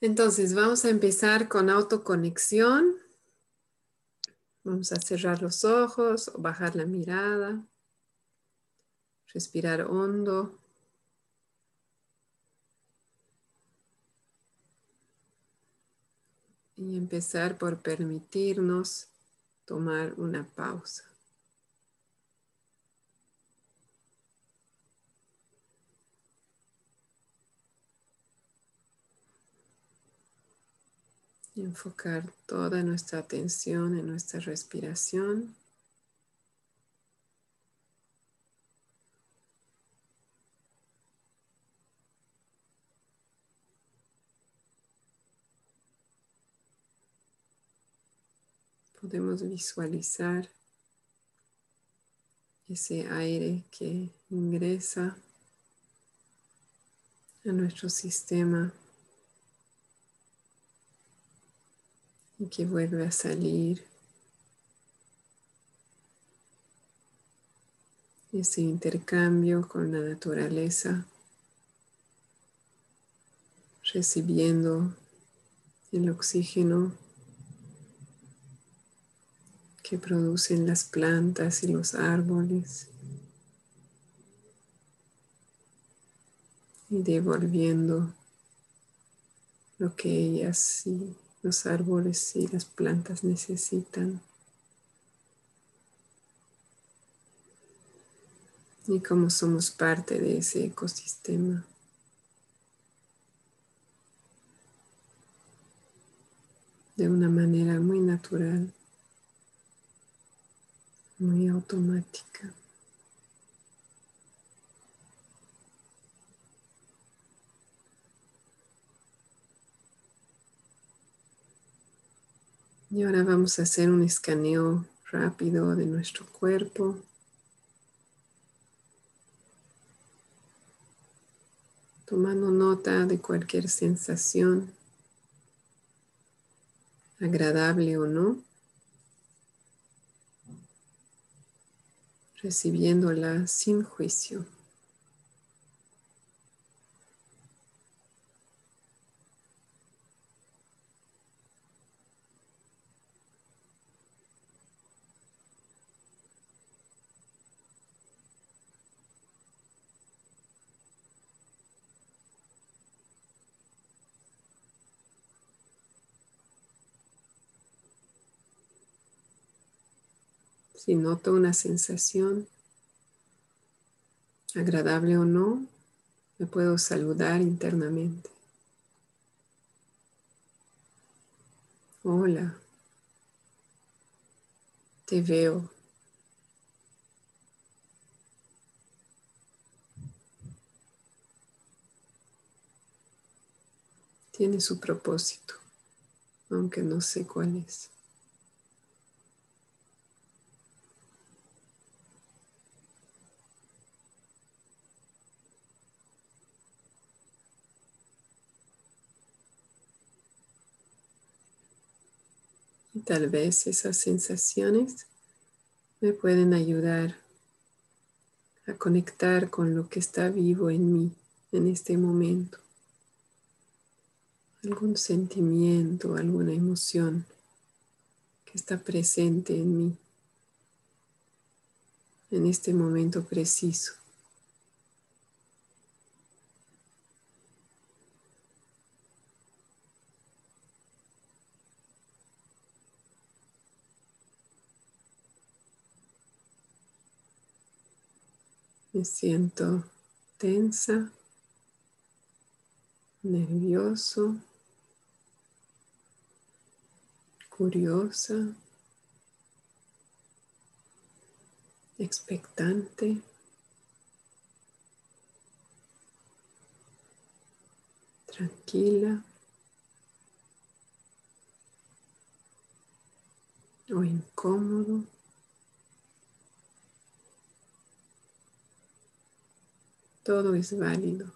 Entonces vamos a empezar con autoconexión. Vamos a cerrar los ojos o bajar la mirada. Respirar hondo. Y empezar por permitirnos tomar una pausa. Enfocar toda nuestra atención en nuestra respiración. Podemos visualizar ese aire que ingresa a nuestro sistema y que vuelve a salir. Ese intercambio con la naturaleza, recibiendo el oxígeno que producen las plantas y los árboles y devolviendo lo que ellas sí los árboles y las plantas necesitan. Y como somos parte de ese ecosistema. De una manera muy natural, muy automática. Y ahora vamos a hacer un escaneo rápido de nuestro cuerpo. Tomando nota de cualquier sensación, agradable o no, recibiéndola sin juicio. Si noto una sensación, agradable o no, me puedo saludar internamente. Hola, te veo. Tiene su propósito, aunque no sé cuál es. Tal vez esas sensaciones me pueden ayudar a conectar con lo que está vivo en mí en este momento. Algún sentimiento, alguna emoción que está presente en mí en este momento preciso. Me siento tensa, nervioso, curiosa, expectante. tranquila o incómodo. Todo es válido.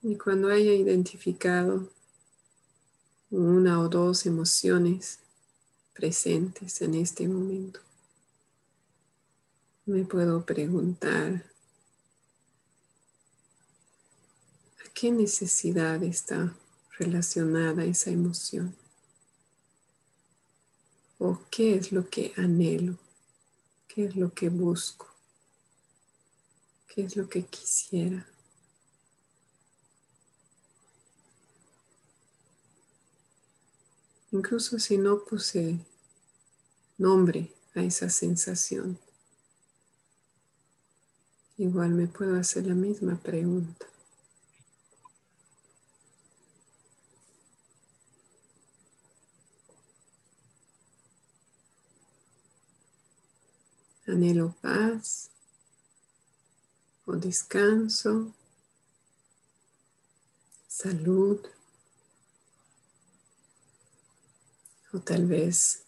Y cuando haya identificado una o dos emociones presentes en este momento, me puedo preguntar a qué necesidad está relacionada esa emoción o qué es lo que anhelo, qué es lo que busco, qué es lo que quisiera. Incluso si no puse nombre a esa sensación, igual me puedo hacer la misma pregunta. Anhelo paz o descanso, salud. o tal vez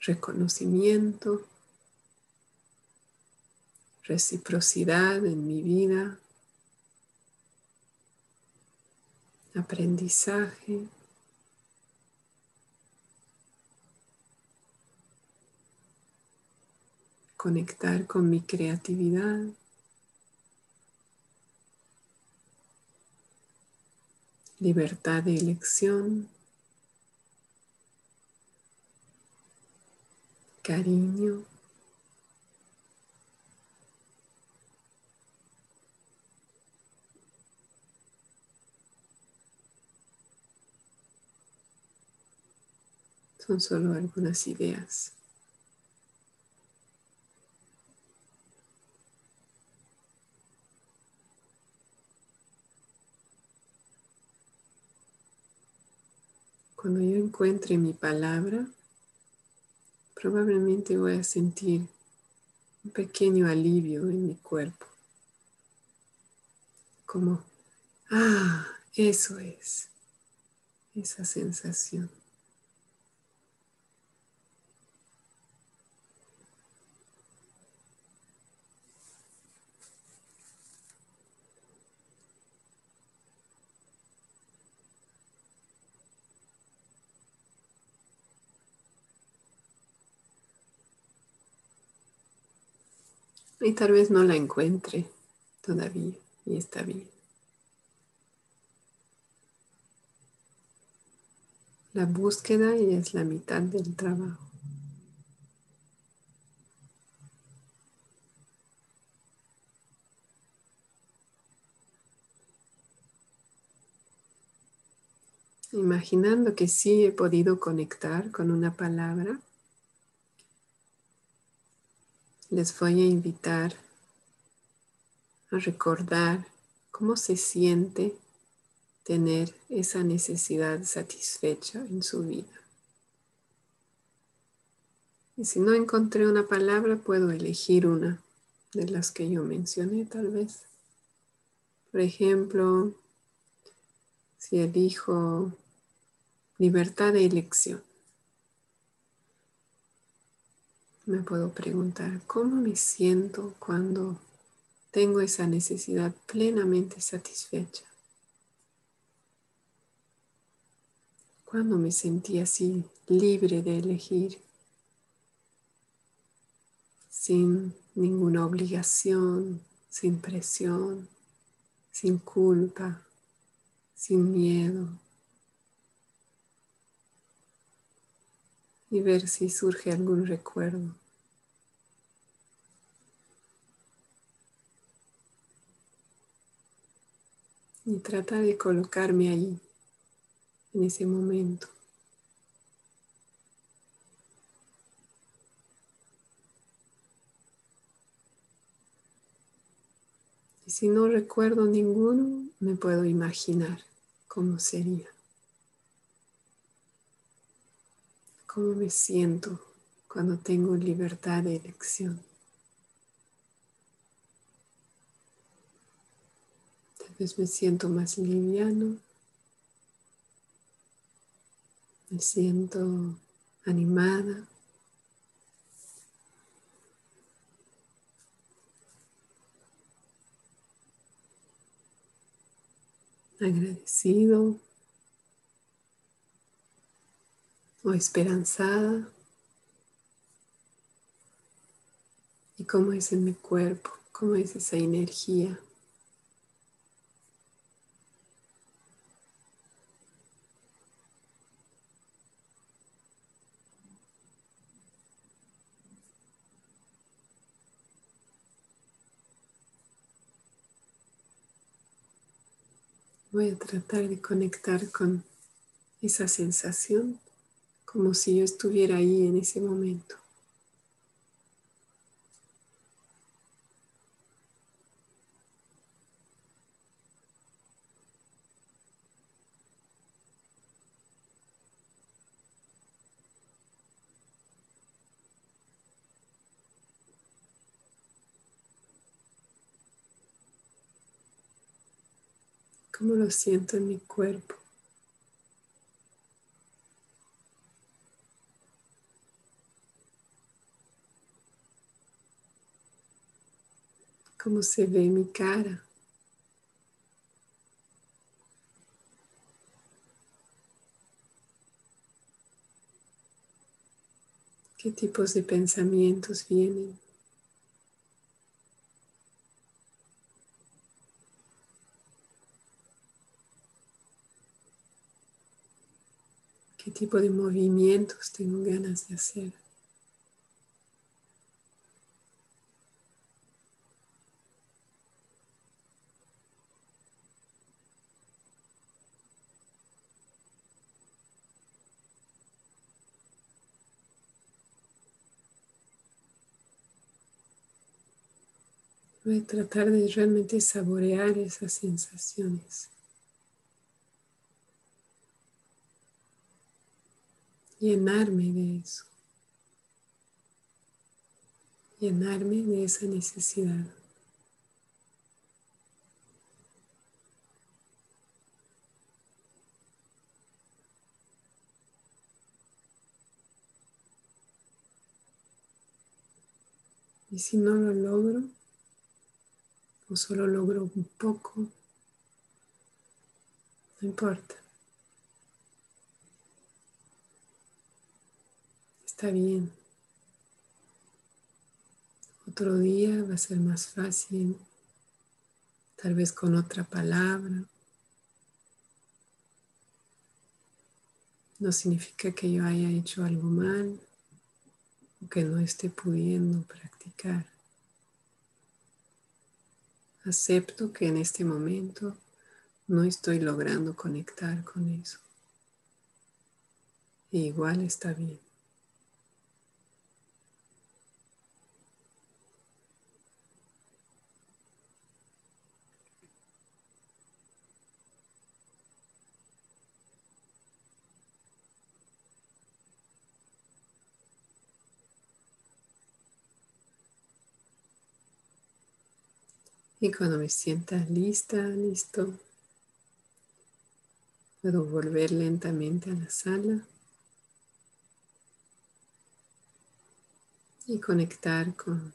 reconocimiento, reciprocidad en mi vida, aprendizaje. conectar con mi creatividad, libertad de elección. cariño. Son solo algunas ideas. Cuando yo encuentre mi palabra, probablemente voy a sentir un pequeño alivio en mi cuerpo. Como, ah, eso es, esa sensación. Y tal vez no la encuentre todavía y está bien. La búsqueda es la mitad del trabajo. Imaginando que sí he podido conectar con una palabra, les voy a invitar a recordar cómo se siente tener esa necesidad satisfecha en su vida. Y si no encontré una palabra, puedo elegir una de las que yo mencioné tal vez. Por ejemplo, si elijo libertad de elección. Me puedo preguntar, ¿cómo me siento cuando tengo esa necesidad plenamente satisfecha? Cuando me sentí así libre de elegir, sin ninguna obligación, sin presión, sin culpa, sin miedo. Y ver si surge algún recuerdo. y trata de colocarme ahí, en ese momento. Y si no recuerdo ninguno, me puedo imaginar cómo sería, cómo me siento cuando tengo libertad de elección. me siento más liviano, me siento animada. agradecido o esperanzada. ¿Y cómo es en mi cuerpo? ¿Cómo es esa energía? Voy a tratar de conectar con esa sensación como si yo estuviera ahí en ese momento. cómo lo siento en mi cuerpo. Cómo se ve mi cara. ¿Qué tipos de pensamientos vienen? qué tipo de movimientos tengo ganas de hacer. Voy a tratar de realmente saborear esas sensaciones. llenarme de eso, llenarme de esa necesidad. Y si no lo logro, o solo logro un poco, no importa. Está bien. Otro día va a ser más fácil, tal vez con otra palabra. No significa que yo haya hecho algo mal o que no esté pudiendo practicar. Acepto que en este momento no estoy logrando conectar con eso. E igual está bien. Y cuando me sienta lista, listo, puedo volver lentamente a la sala y conectar con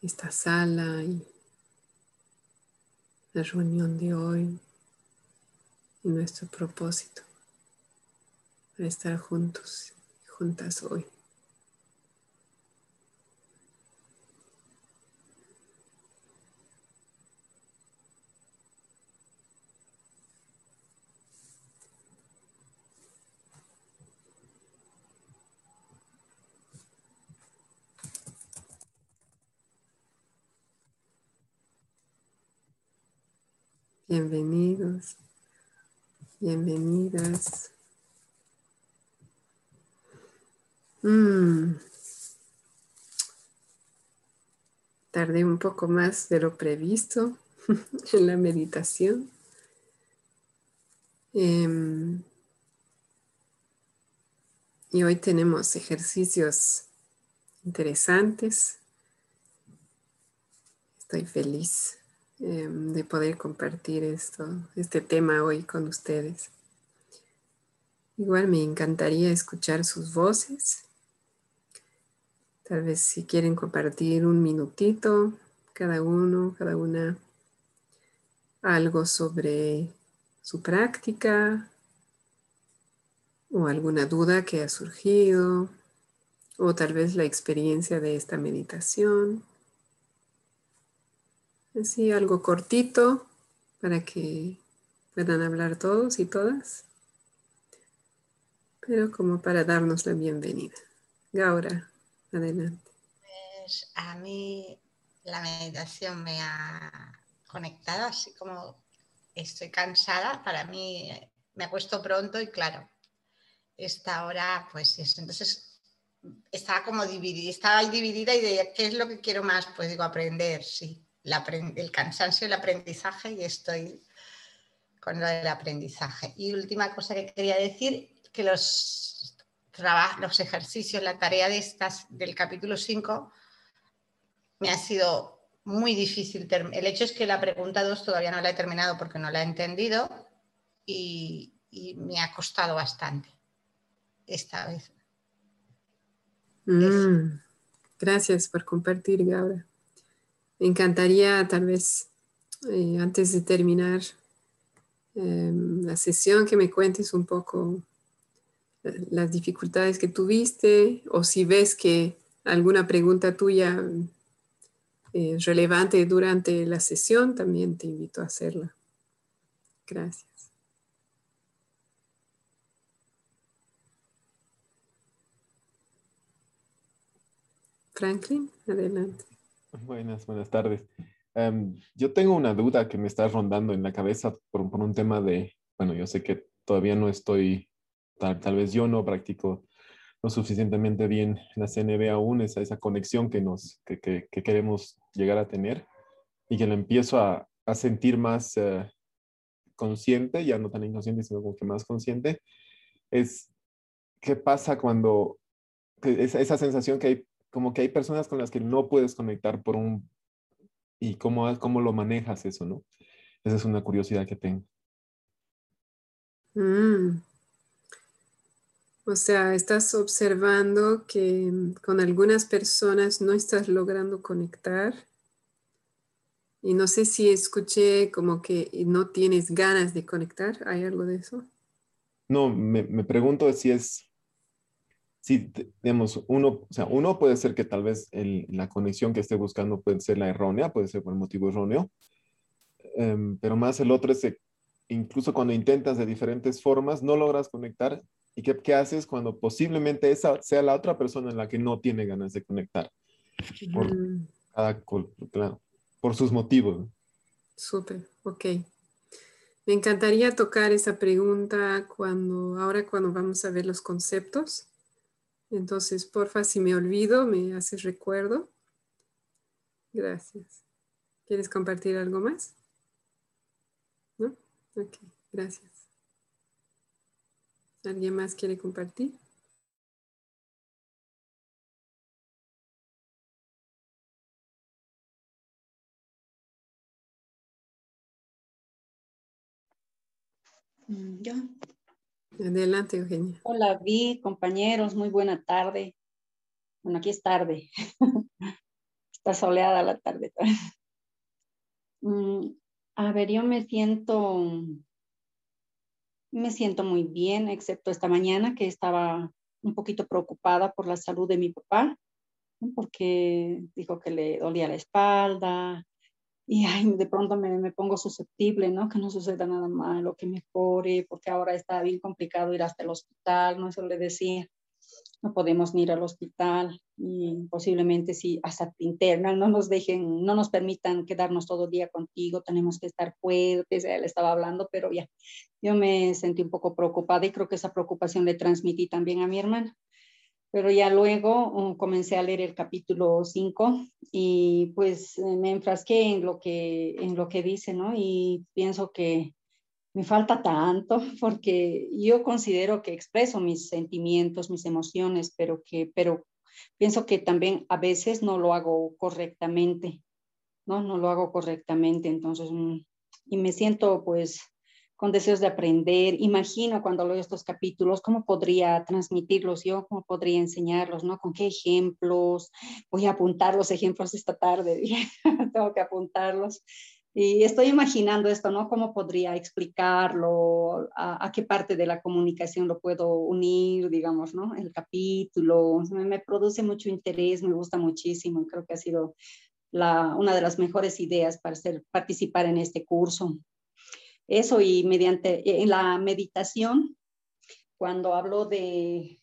esta sala y la reunión de hoy y nuestro propósito para estar juntos y juntas hoy. Bienvenidos, bienvenidas. Mm. Tardé un poco más de lo previsto en la meditación. Em, y hoy tenemos ejercicios interesantes. Estoy feliz Em, de poder compartir esto, este tema hoy con ustedes. Igual me encantaría escuchar sus voces. Tal vez si quieren compartir un minutito, cada uno, cada una, algo sobre su práctica o alguna duda que ha surgido o tal vez la experiencia de esta meditación. Así algo cortito para que puedan hablar todos y todas, pero como para darnos la bienvenida. Gaura, adelante. Pues a mí la meditación me ha conectado, así como estoy cansada, para mí me ha puesto pronto y claro, esta hora, pues eso, entonces estaba como dividida, estaba dividida y de qué es lo que quiero más, pues digo, aprender, sí, el cansancio, el aprendizaje y estoy con lo del aprendizaje. Y última cosa que quería decir, que los, los ejercicios, la tarea de estas del capítulo 5 me ha sido muy difícil. El hecho es que la pregunta 2 todavía no la he terminado porque no la he entendido y, me ha costado bastante esta vez. Mm, gracias por compartir, Gabriel. Me encantaría tal vez eh, antes de terminar em, la sesión que me cuentes un poco eh, las dificultades que tuviste o si ves que alguna pregunta tuya es relevante durante la sesión, también te invito a hacerla. Gracias. Franklin, adelante. Buenas, buenas tardes. Em, yo tengo una duda que me está rondando en la cabeza por, un tema de, bueno, yo sé que todavía no estoy, tal, vez yo no practico lo suficientemente bien la CNB aún, esa, esa conexión que, nos, que, que, queremos llegar a tener y que la empiezo a, a sentir más eh, consciente, ya no tan inconsciente, sino como que más consciente, es qué pasa cuando esa, esa sensación que hay como que hay personas con las que no puedes conectar por un... y cómo, cómo lo manejas eso, ¿no? Esa es una curiosidad que tengo. Mm. O sea, estás observando que con algunas personas no estás logrando conectar. Y no sé si escuché como que no tienes ganas de conectar. ¿Hay algo de eso? No, me, me pregunto si es sí, digamos, uno, o sea, uno puede ser que tal vez la conexión que esté buscando puede ser la errónea, puede ser por el motivo erróneo, em, pero más el otro es que incluso cuando intentas de diferentes formas, no logras conectar. ¿Y qué, qué, haces cuando posiblemente esa sea la otra persona en la que no tiene ganas de conectar? Por, cada, claro, por sus motivos. Súper, ok. Me encantaría tocar esa pregunta cuando, ahora cuando vamos a ver los conceptos. Entonces, porfa, si me olvido, me haces recuerdo. Gracias. ¿Quieres compartir algo más? ¿No? Ok, gracias. ¿Alguien más quiere compartir? Mm, yo. Adelante, Eugenia. Hola, Vi, compañeros, muy buena tarde. Bueno, aquí es tarde. Está soleada la tarde. Mm, a ver, yo me siento, me siento muy bien, excepto esta mañana que estaba un poquito preocupada por la salud de mi papá, porque dijo que le dolía la espalda, y ay, de pronto me, me, pongo susceptible, ¿no? Que no suceda nada malo, que mejore, porque ahora está bien complicado ir hasta el hospital, ¿no? Eso le decía, no podemos ni ir al hospital y posiblemente si hasta interna no nos dejen, no nos permitan quedarnos todo el día contigo, tenemos que estar fuertes, él estaba hablando, pero ya, yo me sentí un poco preocupada y creo que esa preocupación le transmití también a mi hermana pero ya luego um, comencé a leer el capítulo 5 y pues eh, me enfrasqué en lo que en lo que dice, ¿no? Y pienso que me falta tanto porque yo considero que expreso mis sentimientos, mis emociones, pero que pero pienso que también a veces no lo hago correctamente, ¿no? No lo hago correctamente, entonces mm, y me siento pues con deseos de aprender. Imagino cuando leo estos capítulos cómo podría transmitirlos yo, cómo podría enseñarlos, ¿no? Con qué ejemplos. Voy a apuntar los ejemplos esta tarde, tengo que apuntarlos. Y estoy imaginando esto, ¿no? ¿Cómo podría explicarlo? A, qué parte de la comunicación lo puedo unir, digamos, ¿no? El capítulo. Me, produce mucho interés, me gusta muchísimo. Creo que ha sido una de las mejores ideas para participar en este curso. Eso y mediante, en la meditación, cuando hablo de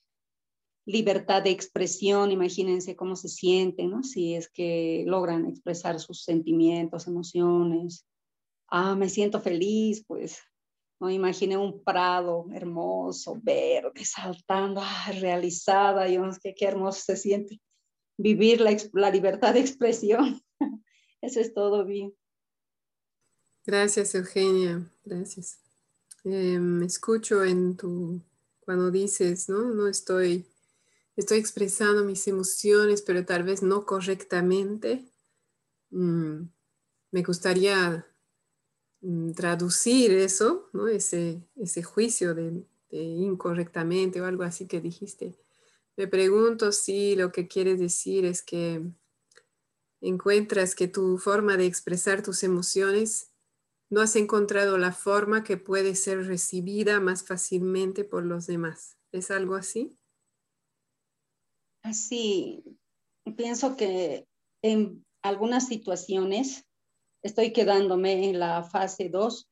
libertad de expresión, imagínense cómo se sienten, ¿no? Si es que logran expresar sus sentimientos, emociones. Ah, me siento feliz, pues, ¿no? Imaginé un prado hermoso, verde, saltando, ah, realizada, y qué, qué hermoso se siente vivir la, la libertad de expresión. Eso es todo bien. Gracias, Eugenia. Gracias. Me escucho en tu, cuando dices, ¿no? No estoy estoy expresando mis emociones, pero tal vez no correctamente. Mm, me gustaría mm, traducir eso, ¿no? ese, ese juicio de, incorrectamente o algo así que dijiste. Me pregunto si lo que quieres decir es que encuentras que tu forma de expresar tus emociones no has encontrado la forma que puede ser recibida más fácilmente por los demás. ¿Es algo así? Sí, pienso que en algunas situaciones estoy quedándome en la fase 2,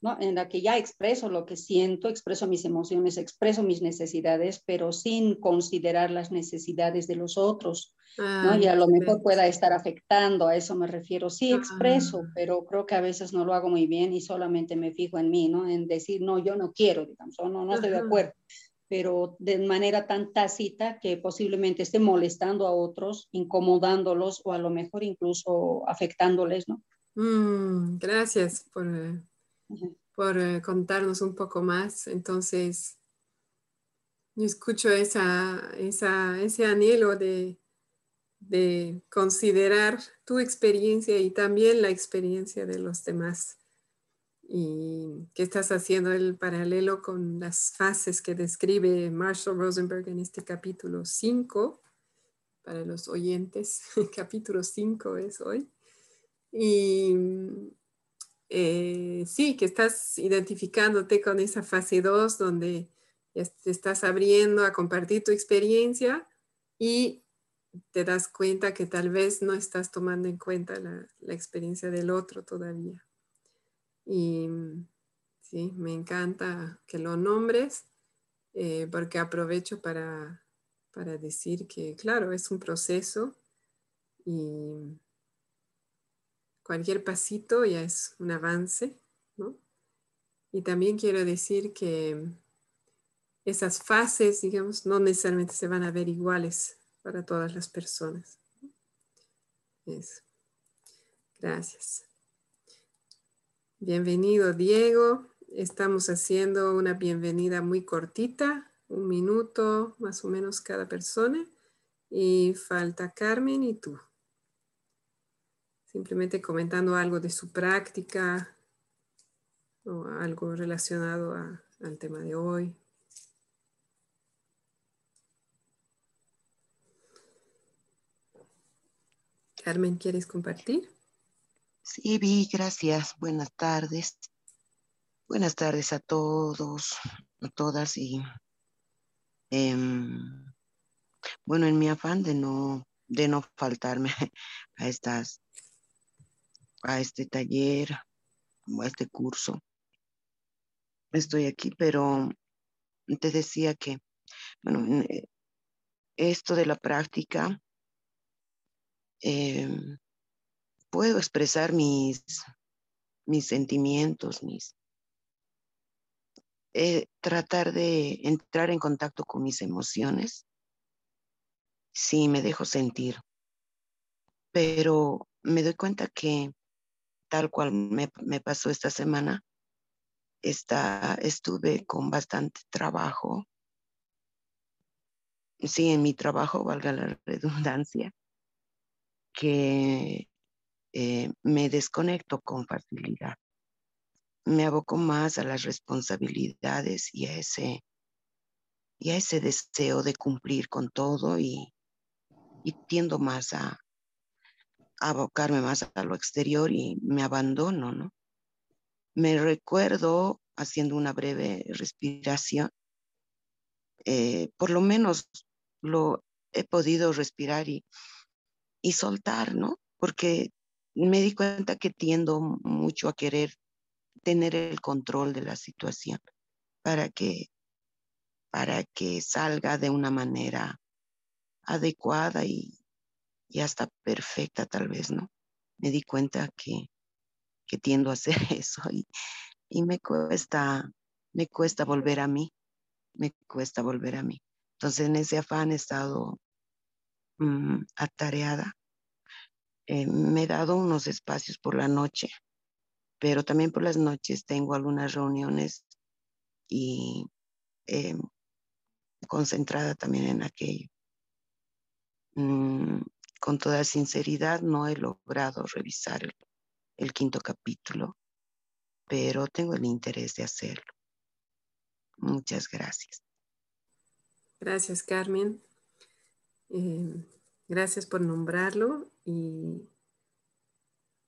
¿no? en la que ya expreso lo que siento, expreso mis emociones, expreso mis necesidades, pero sin considerar las necesidades de los otros. ¿no? Ah, y a lo mejor pueda estar afectando, a eso me refiero. Sí, expreso, ah. pero creo que a veces no lo hago muy bien y solamente me fijo en mí, ¿no? En decir, no, yo no quiero, digamos, o no, no estoy de acuerdo pero de manera tan tácita que posiblemente esté molestando a otros, incomodándolos o a lo mejor incluso afectándoles, ¿no? Mm, gracias por, por eh, contarnos un poco más. Entonces, yo escucho esa, esa, ese anhelo de, de considerar tu experiencia y también la experiencia de los demás y que estás haciendo el paralelo con las fases que describe Marshall Rosenberg en este capítulo 5, para los oyentes, capítulo 5 es hoy. Y eh, sí, que estás identificándote con esa fase 2 donde te estás abriendo a compartir tu experiencia y te das cuenta que tal vez no estás tomando en cuenta la experiencia del otro todavía. Y sí, me encanta que lo nombres eh, porque aprovecho para, para decir que, claro, es un proceso y cualquier pasito ya es un avance, ¿no? Y también quiero decir que esas fases, digamos, no necesariamente se van a ver iguales para todas las personas. Eso. Gracias. Bienvenido Diego. Estamos haciendo una bienvenida muy cortita, un minuto más o menos cada persona. Y falta Carmen y tú. Simplemente comentando algo de su práctica o algo relacionado al tema de hoy. Carmen, ¿quieres compartir? Sí, Vi, gracias. Buenas tardes. Buenas tardes a todos, a todas y em, bueno, en mi afán de no, de no faltarme a estas, a este taller, a este curso, estoy aquí, pero te decía que, bueno, eh, esto de la práctica, eh, puedo expresar mis, mis sentimientos, mis... Eh, tratar de entrar en contacto con mis emociones. Sí, me dejo sentir, pero me doy cuenta que tal cual me, pasó esta semana, está, estuve con bastante trabajo. Sí, en mi trabajo, valga la redundancia, que eh, me desconecto con facilidad. Me aboco más a las responsabilidades y a ese, y a ese deseo de cumplir con todo y, tiendo más a, abocarme más a lo exterior y me abandono, ¿no? Me recuerdo haciendo una breve respiración, eh, por lo menos lo he podido respirar y, y soltar, ¿no? Porque me di cuenta que tiendo mucho a querer tener el control de la situación para que, para que salga de una manera adecuada y, y hasta perfecta tal vez, ¿no? Me di cuenta que, que tiendo a hacer eso y, y me cuesta, me cuesta volver a mí, me cuesta volver a mí. Entonces en ese afán he estado mm, atareada. Eh, me he dado unos espacios por la noche, pero también por las noches tengo algunas reuniones y eh, concentrada también en aquello. Mm, con toda sinceridad, no he logrado revisar el, quinto capítulo, pero tengo el interés de hacerlo. Muchas gracias. Gracias, Carmen. Eh, gracias por nombrarlo y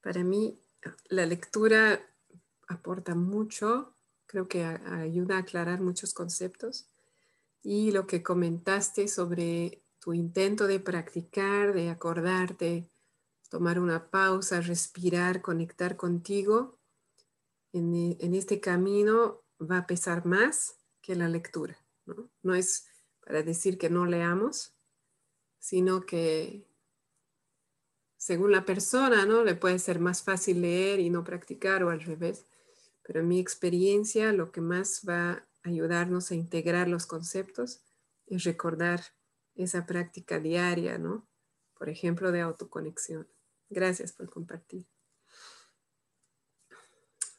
para mí la lectura aporta mucho, creo que ayuda a aclarar muchos conceptos y lo que comentaste sobre tu intento de practicar, de acordarte, tomar una pausa, respirar, conectar contigo, en, este camino va a pesar más que la lectura. ¿no? no es para decir que no leamos, sino que según la persona, ¿no? Le puede ser más fácil leer y no practicar o al revés. Pero en mi experiencia, lo que más va a ayudarnos a integrar los conceptos es recordar esa práctica diaria, ¿no? Por ejemplo, de autoconexión. Gracias por compartir.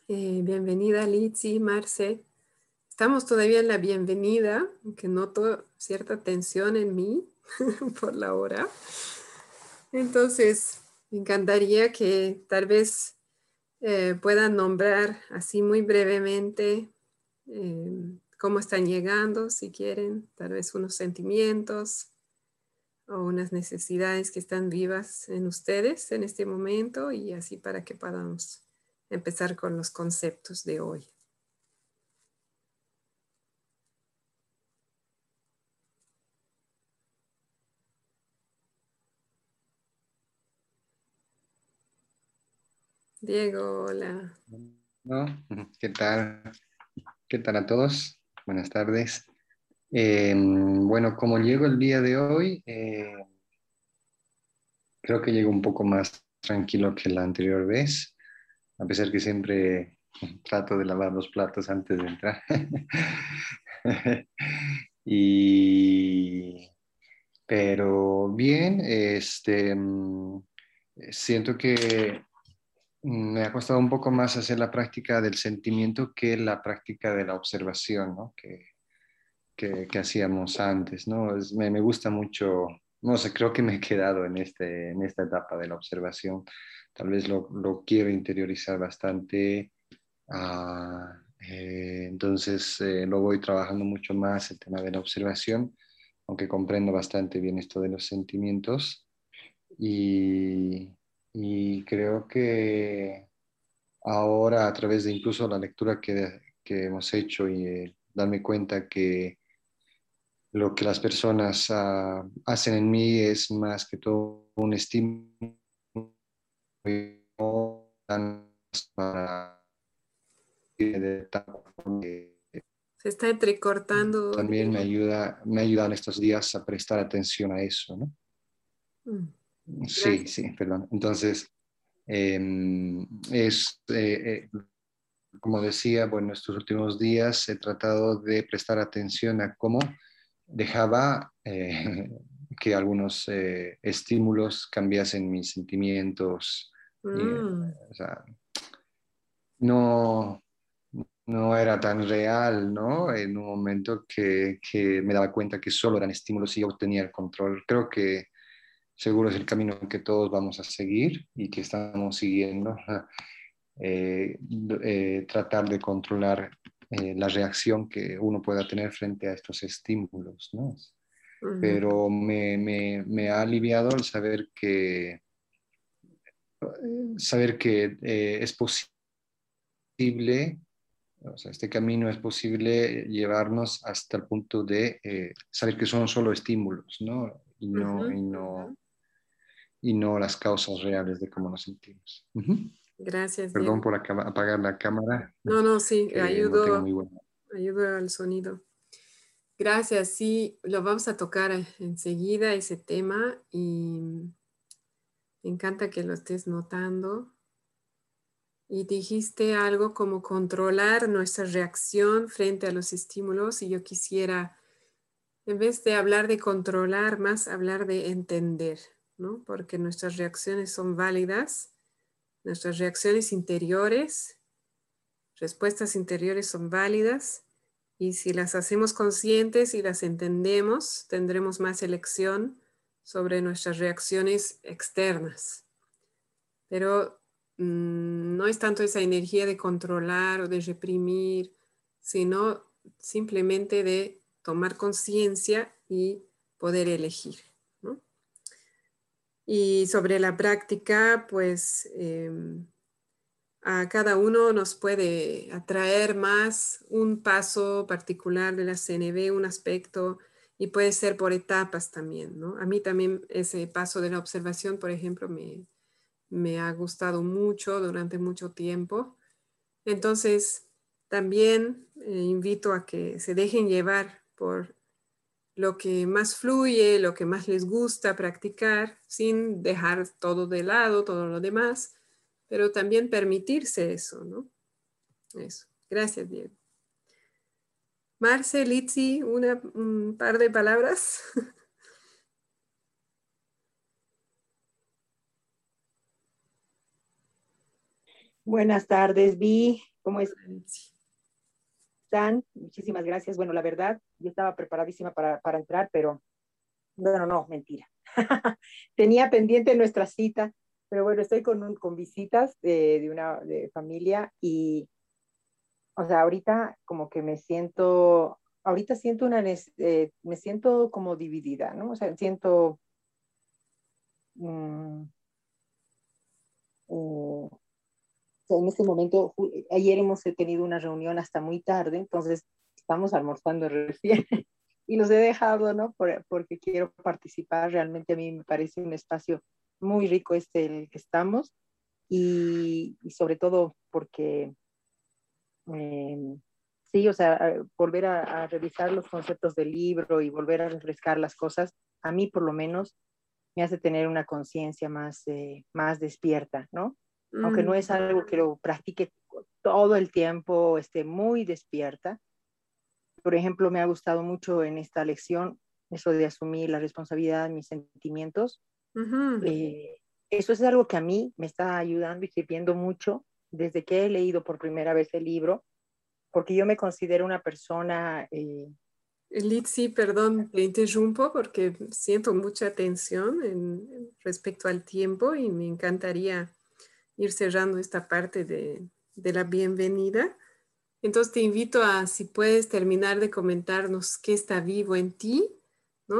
Eh, bienvenida Litsi, Marce. Estamos todavía en la bienvenida, aunque noto cierta tensión en mí por la hora. Entonces, me encantaría que tal vez eh, puedan nombrar así muy brevemente eh, cómo están llegando, si quieren, tal vez unos sentimientos o unas necesidades que están vivas en ustedes en este momento y así para que podamos empezar con los conceptos de hoy. Diego, hola. ¿Qué tal? ¿Qué tal a todos? Buenas tardes. Em, bueno, como llego el día de hoy, eh, creo que llego un poco más tranquilo que la anterior vez, a pesar que siempre trato de lavar los platos antes de entrar. y, pero bien, este, mm, siento que me ha costado un poco más hacer la práctica del sentimiento que la práctica de la observación, ¿no? que, que, hacíamos antes. ¿no? me, me, gusta mucho, no sé, creo que me he quedado en, este, en esta etapa de la observación. Tal vez lo, lo quiero interiorizar bastante. Ah, eh, entonces eh, lo voy trabajando mucho más el tema de la observación, aunque comprendo bastante bien esto de los sentimientos. Y, y creo que ahora a través de incluso la lectura que, que hemos hecho y darme cuenta que lo que las personas ah, hacen en mí es más que todo un estímulo se está entrecortando. También me ayuda, me ayudan estos días a prestar atención a eso, ¿no? Mm. Sí, sí, perdón. Entonces, em, es, eh, eh, como decía, bueno, estos últimos días he tratado de prestar atención a cómo dejaba eh, que algunos estímulos cambiasen mis sentimientos. Mm. no, no era tan real, ¿no? En un momento que, que, me daba cuenta que solo eran estímulos y yo tenía el control. Creo que seguro es el camino que todos vamos a seguir y que estamos siguiendo. Eh, eh, tratar de controlar eh, la reacción que uno pueda tener frente a estos estímulos, ¿no? Pero me, me, me, ha aliviado el saber que saber que eh, es posible, o sea, este camino es posible llevarnos hasta el punto de eh, saber que son solo estímulos, ¿no? Y no, y no, y no las causas reales de cómo nos sentimos. Gracias. Perdón por apagar la cámara. No, no, sí, ayudo, ayudo al sonido. Gracias, sí, lo vamos a tocar enseguida ese tema y me encanta que lo estés notando. Y dijiste algo como controlar nuestra reacción frente a los estímulos y yo quisiera, en vez de hablar de controlar, más hablar de entender, ¿no? Porque nuestras reacciones son válidas, nuestras reacciones interiores, respuestas interiores son válidas y si las hacemos conscientes y las entendemos, tendremos más elección sobre nuestras reacciones externas. Pero mm, no es tanto esa energía de controlar o de reprimir, sino simplemente de tomar conciencia y poder elegir. Y sobre la práctica, pues em, a cada uno nos puede atraer más un paso particular de la CNB, un aspecto y puede ser por etapas también, ¿no? A mí también ese paso de la observación, por ejemplo, me, me ha gustado mucho durante mucho tiempo. Entonces, también eh, invito a que se dejen llevar por lo que más fluye, lo que más les gusta practicar, sin dejar todo de lado, todo lo demás, pero también permitirse eso, ¿no? Eso. Gracias, Diego. Marce, Litsi, una, un par de palabras. Buenas tardes, Vi. ¿Cómo están? Muchísimas gracias. Bueno, la verdad, yo estaba preparadísima para, entrar, pero bueno, no, mentira. Tenía pendiente nuestra cita, pero bueno, estoy con, con visitas de, de una de familia y o sea, ahorita como que me siento, ahorita siento una, eh, me siento como dividida, ¿no? O sea, siento, mm, en este momento, ayer hemos tenido una reunión hasta muy tarde, entonces estamos almorzando recién y los he dejado, ¿no? porque quiero participar, realmente a mí me parece un espacio muy rico este el que estamos y sobre todo porque Em, sí, o sea, volver a, revisar los conceptos del libro y volver a refrescar las cosas, a mí por lo menos me hace tener una conciencia más, eh, más despierta, ¿no? Aunque no es mm. algo que lo practique todo el tiempo, esté muy despierta. Por ejemplo, me ha gustado mucho en esta lección eso de asumir la responsabilidad de mis sentimientos. Eh, eso es algo que a mí me está ayudando y sirviendo mucho desde que he leído por primera vez el libro, porque yo me considero una persona... Eh, Litsi, perdón, te interrumpo porque siento mucha tensión en, respecto al tiempo y me encantaría ir cerrando esta parte de, de la bienvenida. Entonces te invito a, si puedes terminar de comentarnos qué está vivo en ti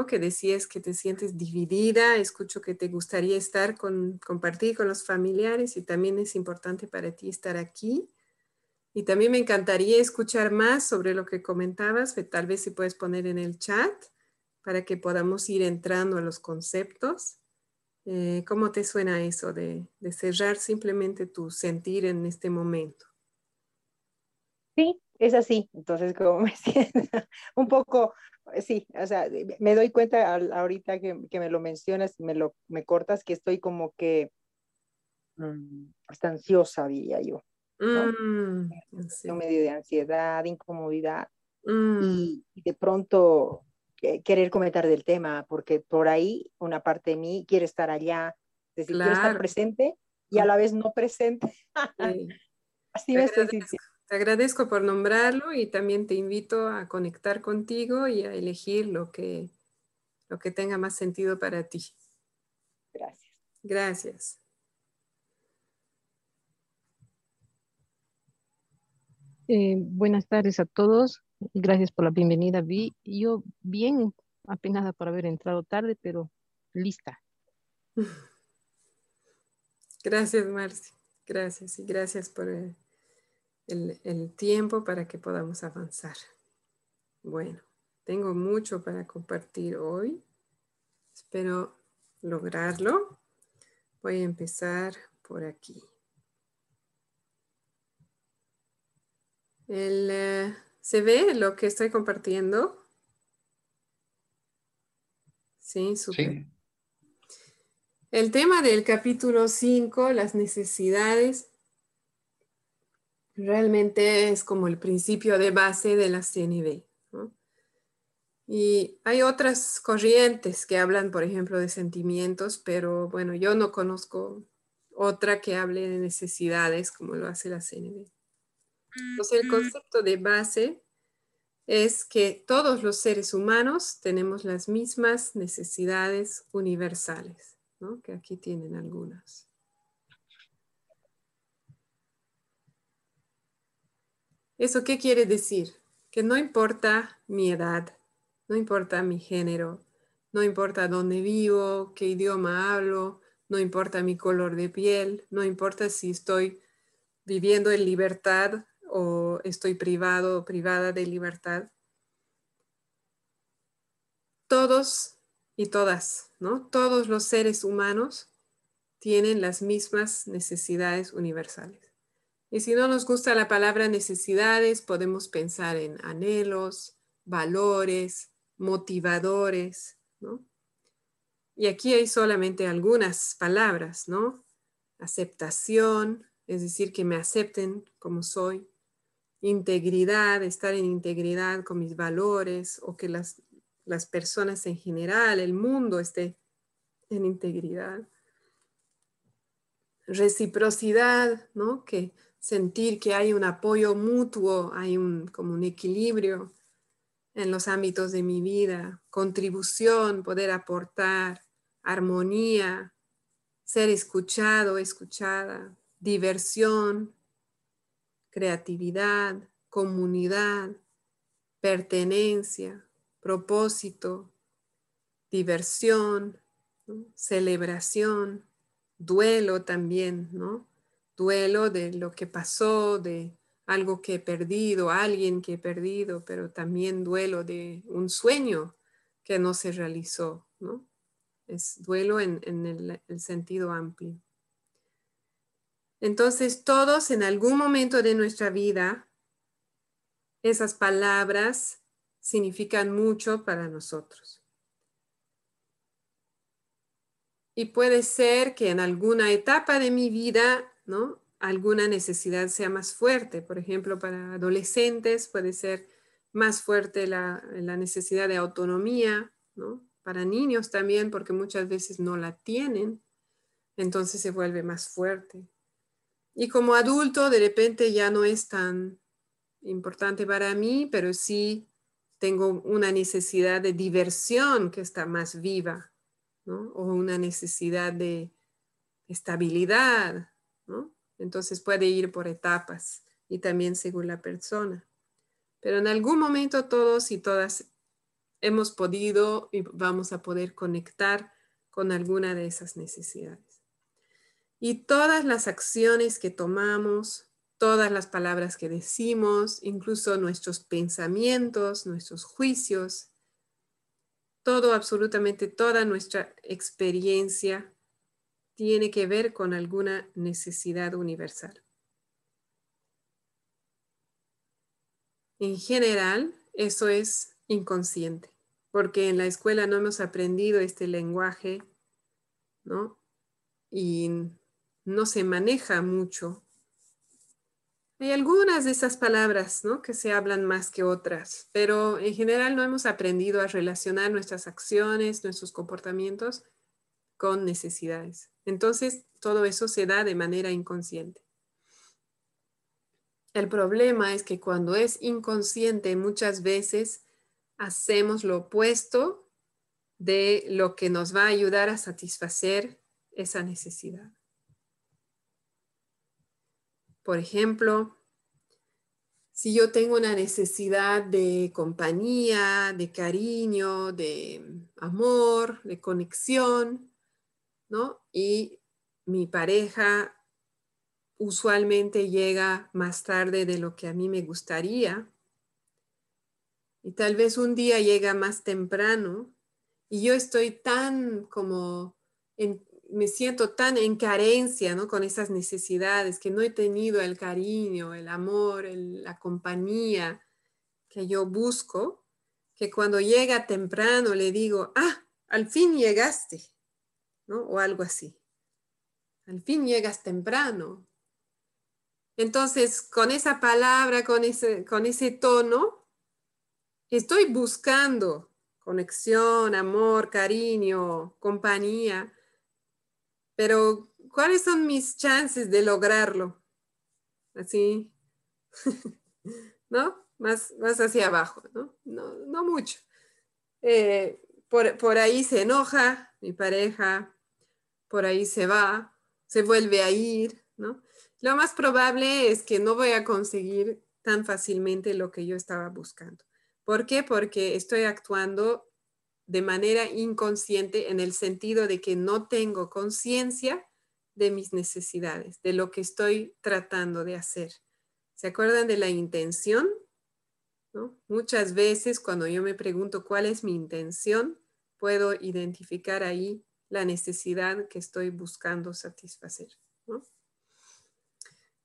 que decías que te sientes dividida, escucho que te gustaría estar con, compartir con los familiares y también es importante para ti estar aquí. Y también me encantaría escuchar más sobre lo que comentabas, que tal vez si puedes poner en el chat para que podamos ir entrando a los conceptos. Eh, ¿Cómo te suena eso de, de cerrar simplemente tu sentir en este momento? Sí, es así. Entonces, como me siento un poco sí, o sea, me doy cuenta ahorita que, me lo mencionas, me lo me cortas, que estoy como que mm, hasta ansiosa, diría yo. ¿no? Mm, medio de ansiedad, incomodidad mm. y, de pronto querer comentar del tema, porque por ahí una parte de mí quiere estar allá, es decir, quiere estar presente y a la vez no presente. Así me estoy sintiendo. Te agradezco por nombrarlo y también te invito a conectar contigo y a elegir lo que, lo que tenga más sentido para ti. Gracias. Gracias. Eh, buenas tardes a todos. Gracias por la bienvenida, Vi. Yo bien apenada por haber entrado tarde, pero lista. Gracias, Marci. Gracias y gracias por el, el tiempo para que podamos avanzar. Bueno, tengo mucho para compartir hoy. Espero lograrlo. Voy a empezar por aquí. Eh, ¿Se ve lo que estoy compartiendo? Sí, súper. El tema del capítulo 5, las necesidades, realmente es como el principio de base de la CNV. Y hay otras corrientes que hablan, por ejemplo, de sentimientos, pero bueno, yo no conozco otra que hable de necesidades como lo hace la CNV. Entonces, el concepto de base es que todos los seres humanos tenemos las mismas necesidades universales, ¿no? que aquí tienen algunas. ¿Eso qué quiere decir? Que no importa mi edad, no importa mi género, no importa dónde vivo, qué idioma hablo, no importa mi color de piel, no importa si estoy viviendo en libertad o estoy privado o privada de libertad. Todos y todas, ¿no? Todos los seres humanos tienen las mismas necesidades universales. Y si no nos gusta la palabra necesidades, podemos pensar en anhelos, valores, motivadores, ¿no? Y aquí hay solamente algunas palabras, ¿no? Aceptación, es decir, que me acepten como soy integridad, estar en integridad con mis valores o que las, las personas en general, el mundo esté en integridad. Reciprocidad, ¿no? Que sentir que hay un apoyo mutuo, hay un, como un equilibrio en los ámbitos de mi vida, contribución, poder aportar, armonía, ser escuchado, escuchada, diversión, creatividad, comunidad, pertenencia, propósito, diversión, celebración, duelo también, ¿no? Duelo de lo que pasó, de algo que he perdido, alguien que he perdido, pero también duelo de un sueño que no se realizó, ¿no? Es duelo en, el sentido amplio. Entonces, todos en algún momento de nuestra vida, esas palabras significan mucho para nosotros. Y puede ser que en alguna etapa de mi vida, ¿no? Alguna necesidad sea más fuerte. Por ejemplo, para adolescentes puede ser más fuerte la, la necesidad de autonomía, ¿no? Para niños también, porque muchas veces no la tienen, entonces se vuelve más fuerte. Y como adulto, de repente ya no es tan importante para mí, pero sí tengo una necesidad de diversión que está más viva, ¿no? O una necesidad de estabilidad, ¿no? Entonces puede ir por etapas y también según la persona. Pero en algún momento todos y todas hemos podido y vamos a poder conectar con alguna de esas necesidades. Y todas las acciones que tomamos, todas las palabras que decimos, incluso nuestros pensamientos, nuestros juicios, todo, absolutamente toda nuestra experiencia tiene que ver con alguna necesidad universal. En general, eso es inconsciente, porque en la escuela no hemos aprendido este lenguaje, ¿no? Y no se maneja mucho. Hay algunas de esas palabras ¿no? que se hablan más que otras, pero en general no hemos aprendido a relacionar nuestras acciones, nuestros comportamientos con necesidades. Entonces, todo eso se da de manera inconsciente. El problema es que cuando es inconsciente muchas veces hacemos lo opuesto de lo que nos va a ayudar a satisfacer esa necesidad. Por ejemplo, si yo tengo una necesidad de compañía, de cariño, de amor, de conexión, ¿no? Y mi pareja usualmente llega más tarde de lo que a mí me gustaría. Y tal vez un día llega más temprano y yo estoy tan como, me siento tan en carencia ¿no? con esas necesidades, que no he tenido el cariño, el amor, la compañía que yo busco, que cuando llega temprano le digo, ah, al fin llegaste, ¿no? O algo así. Al fin llegas temprano. Entonces, con esa palabra, con ese, con ese tono, estoy buscando conexión, amor, cariño, compañía. Pero, ¿cuáles son mis chances de lograrlo? Así, ¿no? Más, más hacia abajo, ¿no? No, no mucho. Eh, por, por ahí se enoja mi pareja, por ahí se va, se vuelve a ir, ¿no? Lo más probable es que no voy a conseguir tan fácilmente lo que yo estaba buscando. ¿Por qué? Porque estoy actuando de manera inconsciente en el sentido de que no tengo conciencia de mis necesidades, de lo que estoy tratando de hacer. ¿Se acuerdan de la intención? Muchas veces cuando yo me pregunto cuál es mi intención, puedo identificar ahí la necesidad que estoy buscando satisfacer.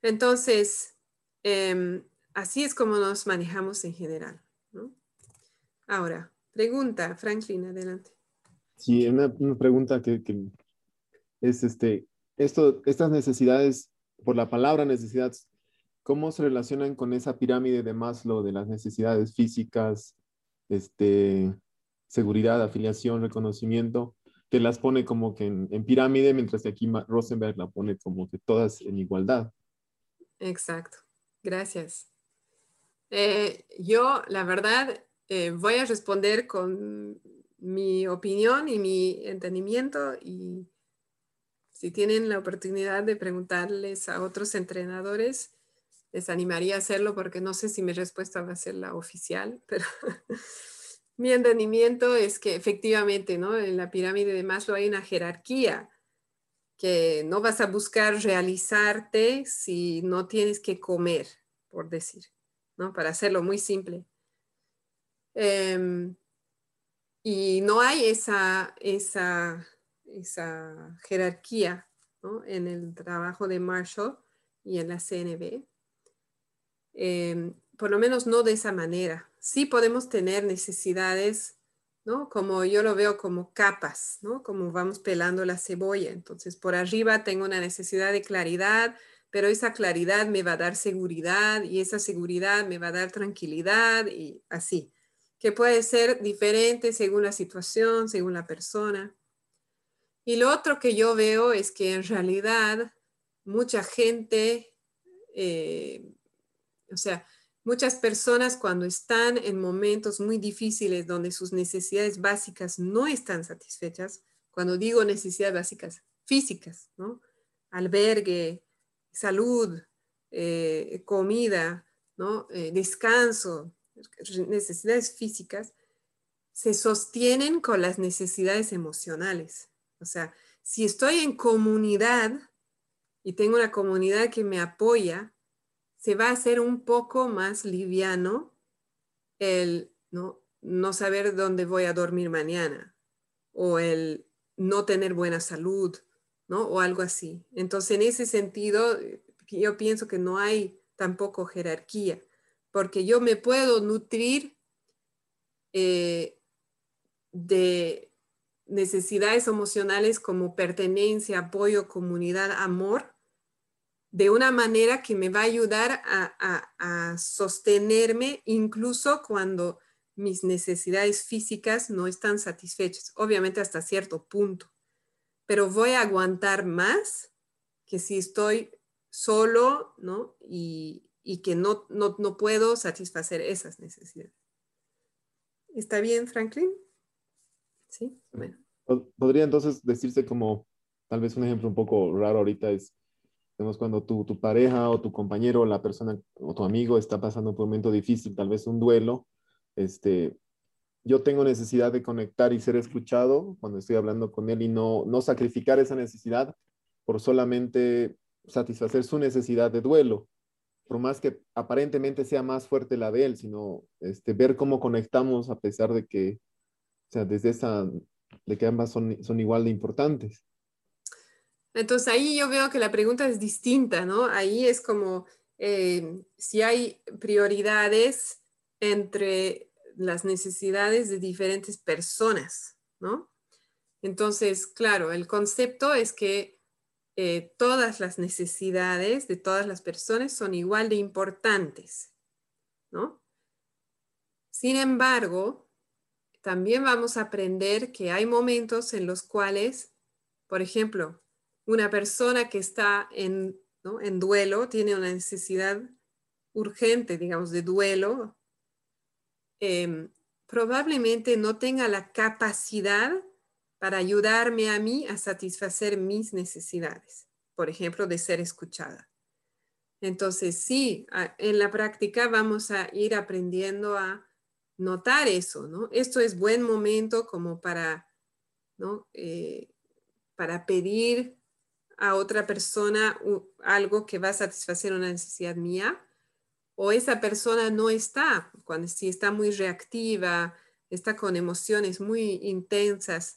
Entonces, em, así es como nos manejamos en general. Ahora, pregunta, Franklin, adelante. Sí, una, una pregunta que, que, es este, esto, estas necesidades, por la palabra necesidades, ¿cómo se relacionan con esa pirámide de Maslow de las necesidades físicas, este, seguridad, afiliación, reconocimiento, que las pone como que en, pirámide, mientras que aquí Rosenberg la pone como que todas en igualdad. Exacto, gracias. Eh, yo, la verdad, eh, voy a responder con mi opinión y mi entendimiento y si tienen la oportunidad de preguntarles a otros entrenadores, les animaría a hacerlo porque no sé si mi respuesta va a ser la oficial, pero mi entendimiento es que efectivamente, ¿no? En la pirámide de Maslow hay una jerarquía que no vas a buscar realizarte si no tienes que comer, por decir, ¿no? Para hacerlo muy simple. Em, y no hay esa, esa, esa jerarquía en el trabajo de Marshall y en la CNB. Em, por lo menos no de esa manera sí podemos tener necesidades, ¿no? Como yo lo veo como capas, ¿no? Como vamos pelando la cebolla. Entonces, por arriba tengo una necesidad de claridad, pero esa claridad me va a dar seguridad y esa seguridad me va a dar tranquilidad y así, que puede ser diferente según la situación, según la persona. Y lo otro que yo veo es que en realidad mucha gente, eh, o sea, Muchas personas cuando están en momentos muy difíciles donde sus necesidades básicas no están satisfechas, cuando digo necesidades básicas físicas, ¿no? albergue, salud, eh, comida, ¿no? Eh, descanso, necesidades físicas, se sostienen con las necesidades emocionales. O sea, si estoy en comunidad y tengo una comunidad que me apoya, se va a hacer un poco más liviano el no, no saber dónde voy a dormir mañana o el no tener buena salud, ¿no? O algo así. Entonces, en ese sentido, yo pienso que no hay tampoco jerarquía, porque yo me puedo nutrir eh, de necesidades emocionales como pertenencia, apoyo, comunidad, amor, de una manera que me va a ayudar a, sostenerme incluso cuando mis necesidades físicas no están satisfechas, obviamente hasta cierto punto, pero voy a aguantar más que si estoy solo, ¿no? Y, que no, no, no, puedo satisfacer esas necesidades. ¿Está bien, Franklin? Sí, bueno. Podría entonces decirse como, tal vez un ejemplo un poco raro ahorita es, Vemos cuando tu, tu, pareja o tu compañero o la persona o tu amigo está pasando por un momento difícil, tal vez un duelo, este, yo tengo necesidad de conectar y ser escuchado cuando estoy hablando con él y no, no sacrificar esa necesidad por solamente satisfacer su necesidad de duelo, por más que aparentemente sea más fuerte la de él, sino este, ver cómo conectamos a pesar de que, o sea, desde esa, de que ambas son, son igual de importantes. Entonces ahí yo veo que la pregunta es distinta, ¿no? Ahí es como eh, si hay prioridades entre las necesidades de diferentes personas, ¿no? Entonces, claro, el concepto es que eh, todas las necesidades de todas las personas son igual de importantes, ¿no? Sin embargo, también vamos a aprender que hay momentos en los cuales, por ejemplo, una persona que está en, duelo tiene una necesidad urgente, digamos, de duelo, em, probablemente no tenga la capacidad para ayudarme a mí a satisfacer mis necesidades, por ejemplo, de ser escuchada. Entonces, sí, en la práctica vamos a ir aprendiendo a notar eso, ¿no? Esto es buen momento como para, ¿no? Eh, para pedir a otra persona algo que va a satisfacer una necesidad mía, o esa persona no está, cuando si está muy reactiva, está con emociones muy intensas,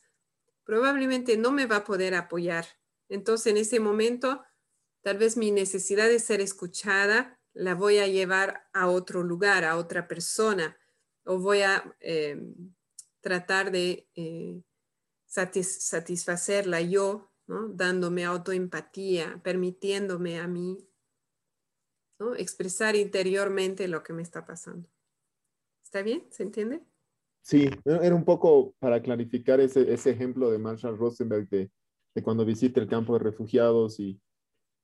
probablemente no me va a poder apoyar. Entonces, en ese momento, tal vez mi necesidad de ser escuchada la voy a llevar a otro lugar, a otra persona, o voy a eh, tratar de eh, satisfacerla yo, dándome autoempatía, permitiéndome a mí expresar interiormente lo que me está pasando. ¿Está bien? ¿Se entiende? Sí, era un poco para clarificar ese, ese ejemplo de Marshall Rosenberg de, de, cuando visita el campo de refugiados y,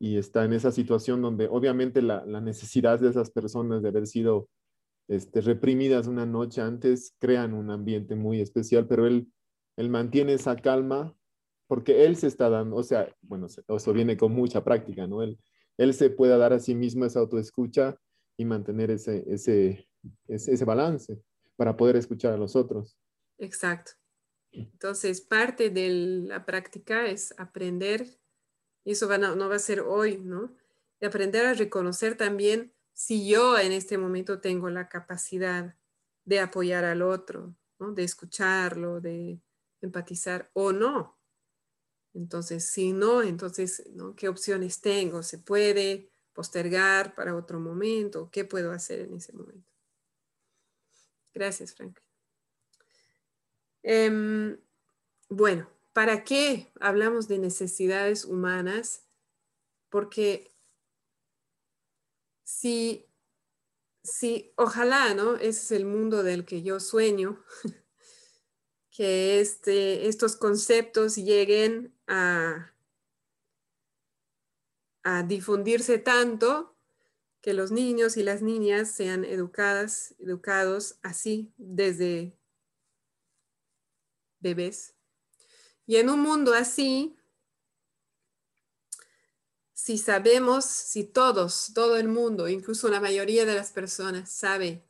y está en esa situación donde obviamente la, la, necesidad de esas personas de haber sido este, reprimidas una noche antes crean un ambiente muy especial, pero él, él mantiene esa calma porque él se está dando, o sea, bueno, eso viene con mucha práctica, ¿no? Él, él se puede dar a sí mismo esa autoescucha y mantener ese, ese, ese, ese balance para poder escuchar a los otros. Exacto. Entonces, parte de la práctica es aprender, y eso no, va a ser hoy, ¿no? De aprender a reconocer también si yo en este momento tengo la capacidad de apoyar al otro, ¿no? de escucharlo, de empatizar o no. Entonces, si no, entonces, ¿no? ¿qué opciones tengo? ¿Se puede postergar para otro momento? ¿Qué puedo hacer en ese momento? Gracias, Frank. Em, bueno, ¿para qué hablamos de necesidades humanas? Porque si, si ojalá, ¿no? Ese es el mundo del que yo sueño, que este, estos conceptos lleguen a, a difundirse tanto que los niños y las niñas sean educadas, educados así desde bebés. Y en un mundo así, si sabemos, si todos, todo el mundo, incluso la mayoría de las personas sabe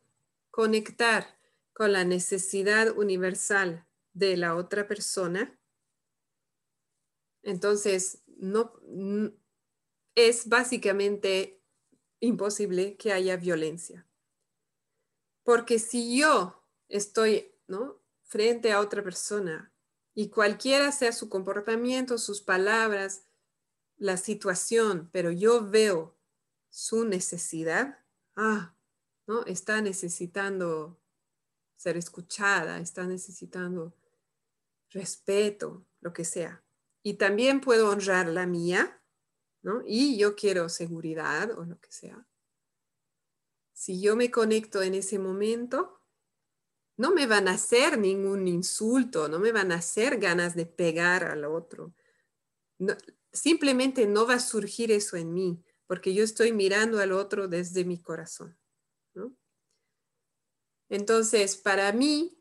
conectar con la necesidad universal de la otra persona, entonces no es básicamente imposible que haya violencia. Porque si yo estoy ¿no? frente a otra persona y cualquiera sea su comportamiento, sus palabras, la situación, pero yo veo su necesidad, ah, ¿no? Está necesitando ser escuchada, está necesitando respeto, lo que sea. Y también puedo honrar la mía, y yo quiero seguridad o lo que sea. Si yo me conecto en ese momento, no me van a hacer ningún insulto, no me van a hacer ganas de pegar al otro. simplemente no va a surgir eso en mí, porque yo estoy mirando al otro desde mi corazón. Entonces, para mí,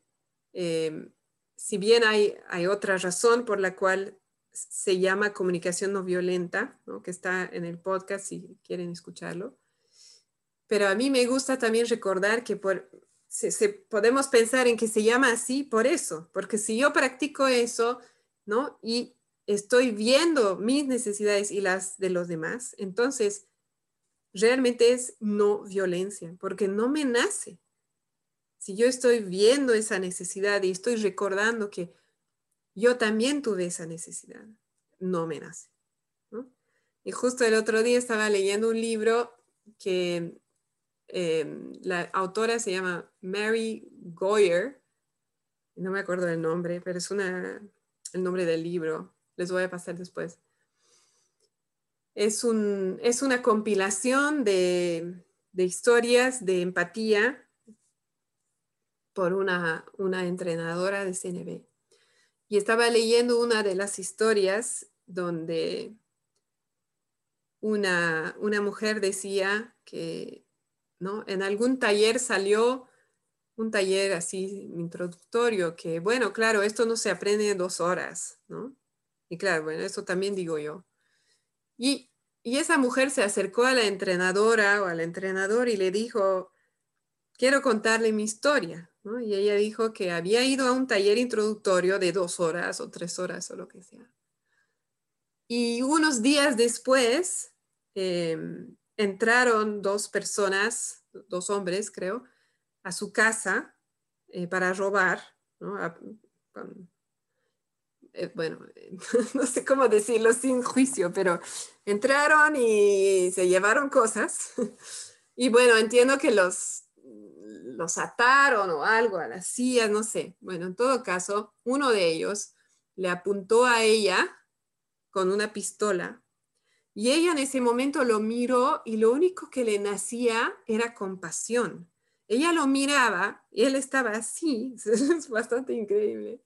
eh, si bien hay, hay otra razón por la cual se llama Comunicación No Violenta, que está en el podcast si quieren escucharlo. Pero a mí me gusta también recordar que se, podemos pensar en que se llama así por eso, porque si yo practico eso, ¿no? Y estoy viendo mis necesidades y las de los demás, entonces realmente es no violencia, porque no me nace. Si yo estoy viendo esa necesidad y estoy recordando que yo también tuve esa necesidad, no me nace. Y justo el otro día estaba leyendo un libro que em, la autora se llama Mary Goyer, no me acuerdo del nombre, pero es una, el nombre del libro, les voy a pasar después. Es, un, es una compilación de, de, historias de empatía por una, una entrenadora de CNB. Y estaba leyendo una de las historias donde una, mujer decía que ¿no? en algún taller salió un taller así introductorio, que bueno, claro, esto no se aprende en dos horas, ¿no? Y claro, bueno, eso también digo yo. Y, y esa mujer se acercó a la entrenadora o al entrenador y le dijo, quiero contarle mi historia, ¿no? Y ella dijo que había ido a un taller introductorio de dos horas o tres horas o lo que sea. Y unos días después Em, entraron dos personas, dos hombres creo, a su casa eh, para robar, eh, bueno, no sé cómo decirlo sin juicio, pero entraron y se llevaron cosas. y bueno, entiendo que los, los ataron o algo a las sillas, no sé. Bueno, en todo caso, uno de ellos le apuntó a ella con una pistola y ella en ese momento lo miró y lo único que le nacía era compasión. Ella lo miraba y él estaba así, es bastante increíble.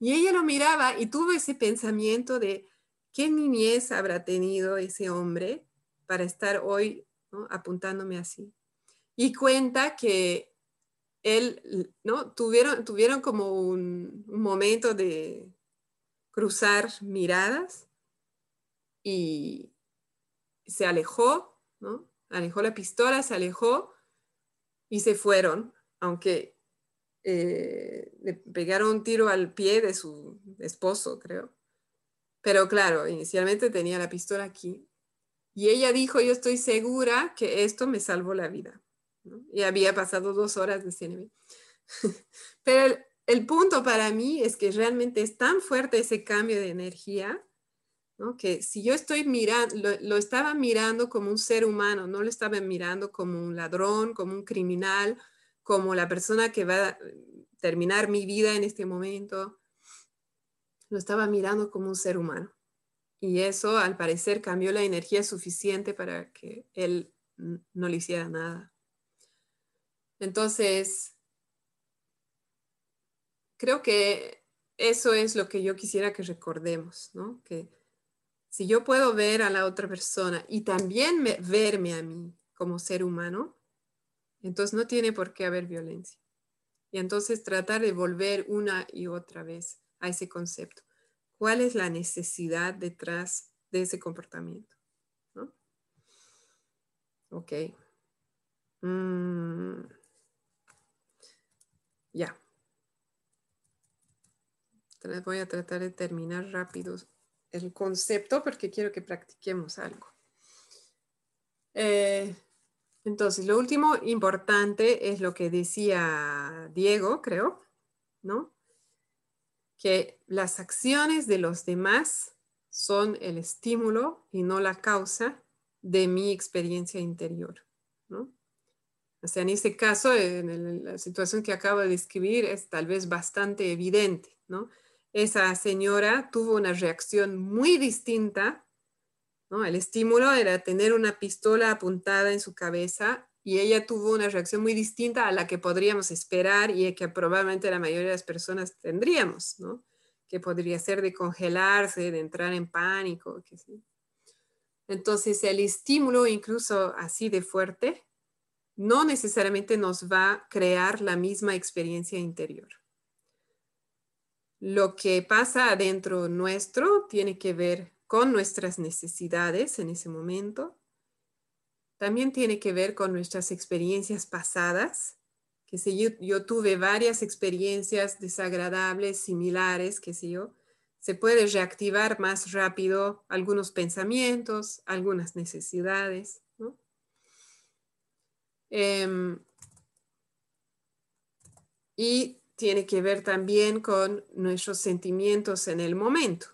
Y ella lo miraba y tuvo ese pensamiento de qué niñez habrá tenido ese hombre para estar hoy apuntándome así. Y cuenta que él, ¿no? Tuvieron, tuvieron como un, momento de cruzar miradas y, se alejó, ¿no? Alejó la pistola, se alejó y se fueron, aunque eh, le pegaron un tiro al pie de su esposo, creo. Pero claro, inicialmente tenía la pistola aquí. Y ella dijo, yo estoy segura que esto me salvó la vida. Y había pasado dos horas de CNB. Pero el punto para mí es que realmente es tan fuerte ese cambio de energía que si yo estoy mirando, lo, estaba mirando como un ser humano, no lo estaba mirando como un ladrón, como un criminal, como la persona que va a terminar mi vida en este momento, lo estaba mirando como un ser humano. Y eso al parecer cambió la energía suficiente para que él no le hiciera nada. Entonces, creo que eso es lo que yo quisiera que recordemos, ¿no? Que si yo puedo ver a la otra persona y también verme a mí como ser humano, entonces no tiene por qué haber violencia. Y entonces tratar de volver una y otra vez a ese concepto. ¿Cuál es la necesidad detrás de ese comportamiento? Ok. Mm. Ya. Voy a tratar de terminar rápido el concepto porque quiero que practiquemos algo. Eh, entonces, lo último importante es lo que decía Diego, creo, ¿no? Que las acciones de los demás son el estímulo y no la causa de mi experiencia interior, ¿no? O sea, en este caso, en la situación que acabo de describir es tal vez bastante evidente, ¿no? esa señora tuvo una reacción muy distinta. ¿no? El estímulo era tener una pistola apuntada en su cabeza y ella tuvo una reacción muy distinta a la que podríamos esperar y que probablemente la mayoría de las personas tendríamos, ¿no? que podría ser de congelarse, de entrar en pánico. Que sí. Entonces el estímulo, incluso así de fuerte, no necesariamente nos va a crear la misma experiencia interior. Lo que pasa adentro nuestro tiene que ver con nuestras necesidades en ese momento. También tiene que ver con nuestras experiencias pasadas, que si yo, tuve varias experiencias desagradables, similares, que si yo, se puede reactivar más rápido algunos pensamientos, algunas necesidades. Em, y tiene que ver también con nuestros sentimientos en el momento.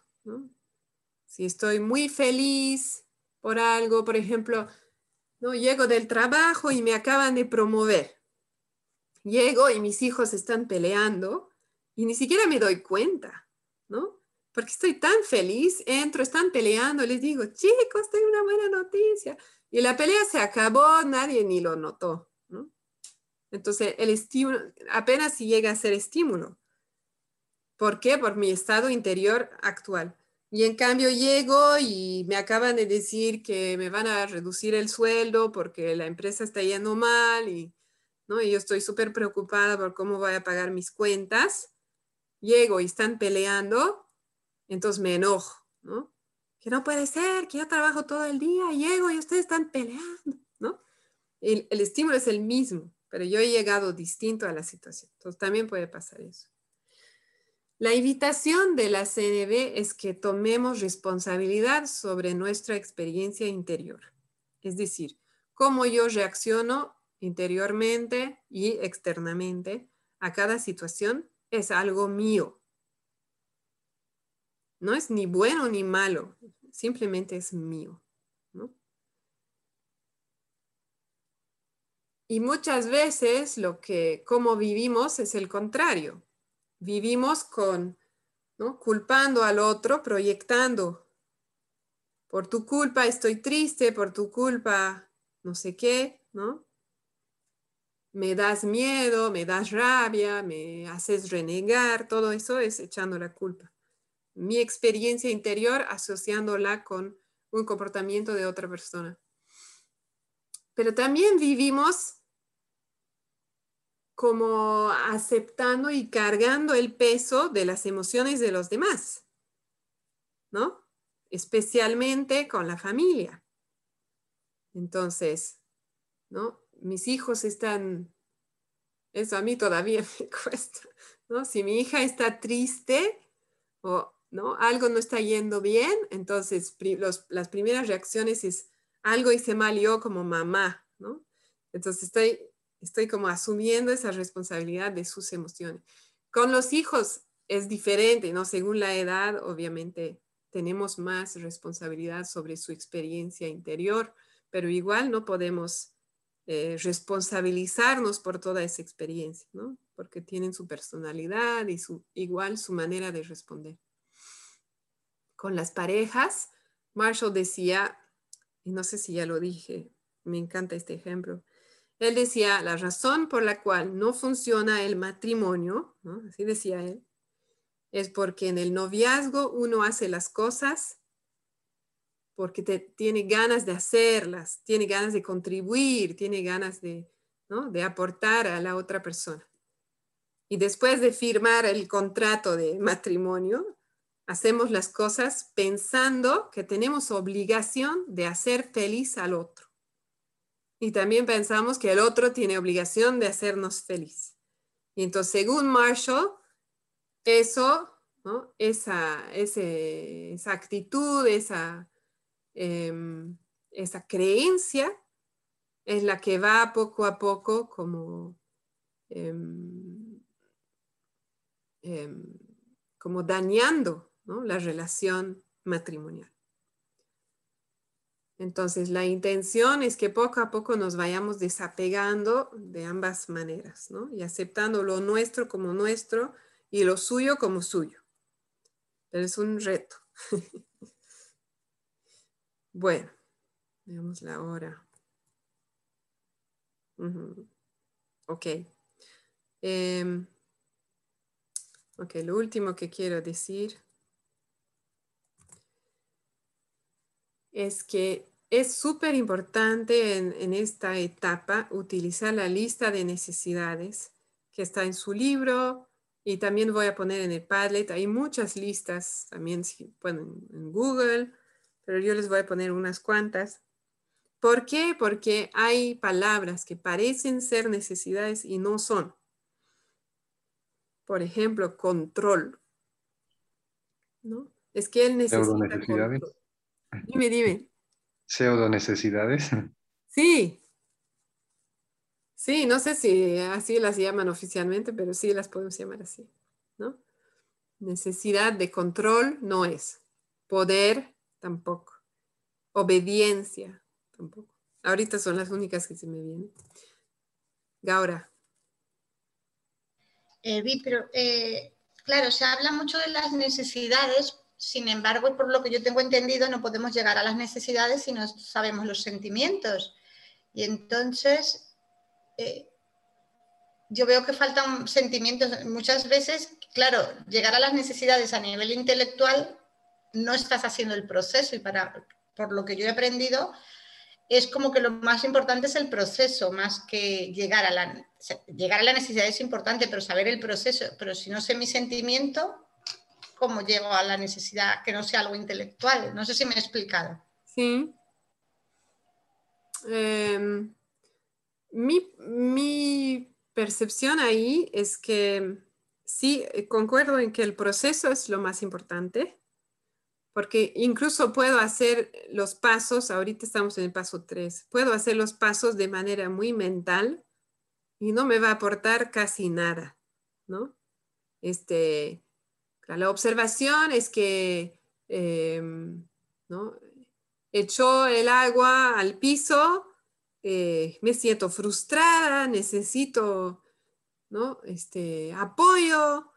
Si estoy muy feliz por algo, por ejemplo, ¿no? llego del trabajo y me acaban de promover. Llego y mis hijos están peleando y ni siquiera me doy cuenta, ¿no? Porque estoy tan feliz, entro, están peleando, les digo, chicos, tengo una buena noticia. Y la pelea se acabó, nadie ni lo notó, ¿no? Entonces, el estímulo apenas si llega a ser estímulo. ¿Por qué? Por mi estado interior actual. Y en cambio llego y me acaban de decir que me van a reducir el sueldo porque la empresa está yendo mal y, ¿no? y yo estoy súper preocupada por cómo voy a pagar mis cuentas. Llego y están peleando, entonces me enojo, ¿no? Que no puede ser, que yo trabajo todo el día, llego y ustedes están peleando, ¿no? El, el estímulo es el mismo, pero yo he llegado distinto a la situación. Entonces también puede pasar eso. La invitación de la CNB es que tomemos responsabilidad sobre nuestra experiencia interior, es decir, cómo yo reacciono interiormente y externamente a cada situación es algo mío. No es ni bueno ni malo, simplemente es mío. Y muchas veces lo que, como vivimos, es el contrario vivimos con, ¿no? Culpando al otro, proyectando. Por tu culpa estoy triste, por tu culpa no sé qué, ¿no? Me das miedo, me das rabia, me haces renegar, todo eso es echando la culpa. Mi experiencia interior asociándola con un comportamiento de otra persona. Pero también vivimos como aceptando y cargando el peso de las emociones de los demás, ¿no? Especialmente con la familia. Entonces, ¿no? Mis hijos están, eso a mí todavía me cuesta, ¿no? Si mi hija está triste o, ¿no? Algo no está yendo bien, entonces las primeras reacciones es algo hice mal yo como mamá, ¿no? Entonces estoy estoy como asumiendo esa responsabilidad de sus emociones. Con los hijos es diferente, ¿no? Según la edad, obviamente tenemos más responsabilidad sobre su experiencia interior, pero igual no podemos eh, responsabilizarnos por toda esa experiencia, ¿no? Porque tienen su personalidad y su, igual su manera de responder. Con las parejas, Marshall decía, y no sé si ya lo dije, me encanta este ejemplo, él decía, la razón por la cual no funciona el matrimonio, así decía él, es porque en el noviazgo uno hace las cosas porque tiene ganas de hacerlas, tiene ganas de contribuir, tiene ganas de, de aportar a la otra persona. Y después de firmar el contrato de matrimonio, hacemos las cosas pensando que tenemos obligación de hacer feliz al otro. Y también pensamos que el otro tiene obligación de hacernos feliz. Y entonces, según Marshall, eso, esa, esa actitud, esa, em, esa creencia es la que va poco a poco como, em, em, como dañando la relación matrimonial. Entonces, la intención es que poco a poco nos vayamos desapegando de ambas maneras, ¿no? Y aceptando lo nuestro como nuestro y lo suyo como suyo. Pero es un reto. bueno, veamos la hora. Ok. Em, ok, lo último que quiero decir es que es súper importante en, esta etapa utilizar la lista de necesidades que está en su libro y también voy a poner en el Padlet. Hay muchas listas también en Google, pero yo les voy a poner unas cuantas. ¿Por qué? Porque hay palabras que parecen ser necesidades y no son. Por ejemplo, control. ¿no? Es que él necesita... necesidades. Dime, dime. Pseudo necesidades. Sí. Sí, no sé si así las llaman oficialmente, pero sí las podemos llamar así, ¿no? Necesidad de control no es. Poder tampoco. Obediencia tampoco. Ahorita son las únicas que se me vienen. Gaura. Eh, pero eh, claro, se habla mucho de las necesidades, sin embargo, por lo que yo tengo entendido, no podemos llegar a las necesidades si no sabemos los sentimientos. Y entonces, eh, yo veo que faltan sentimientos. Muchas veces, claro, llegar a las necesidades a nivel intelectual, no estás haciendo el proceso. Y para, por lo que yo he aprendido, es como que lo más importante es el proceso, más que llegar a la, llegar a la necesidad es importante, pero saber el proceso. Pero si no sé mi sentimiento, ¿cómo llego a la necesidad que no sea algo intelectual? No sé si me he explicado. Sí. Em, mi, percepción ahí es que sí, concuerdo en que el proceso es lo más importante, porque incluso puedo hacer los pasos, ahorita estamos en el paso 3, puedo hacer los pasos de manera muy mental y no me va a aportar casi nada, ¿no? Este, la observación es que, em, ¿no? echó el agua al piso, eh, me siento frustrada, necesito ¿no? este, apoyo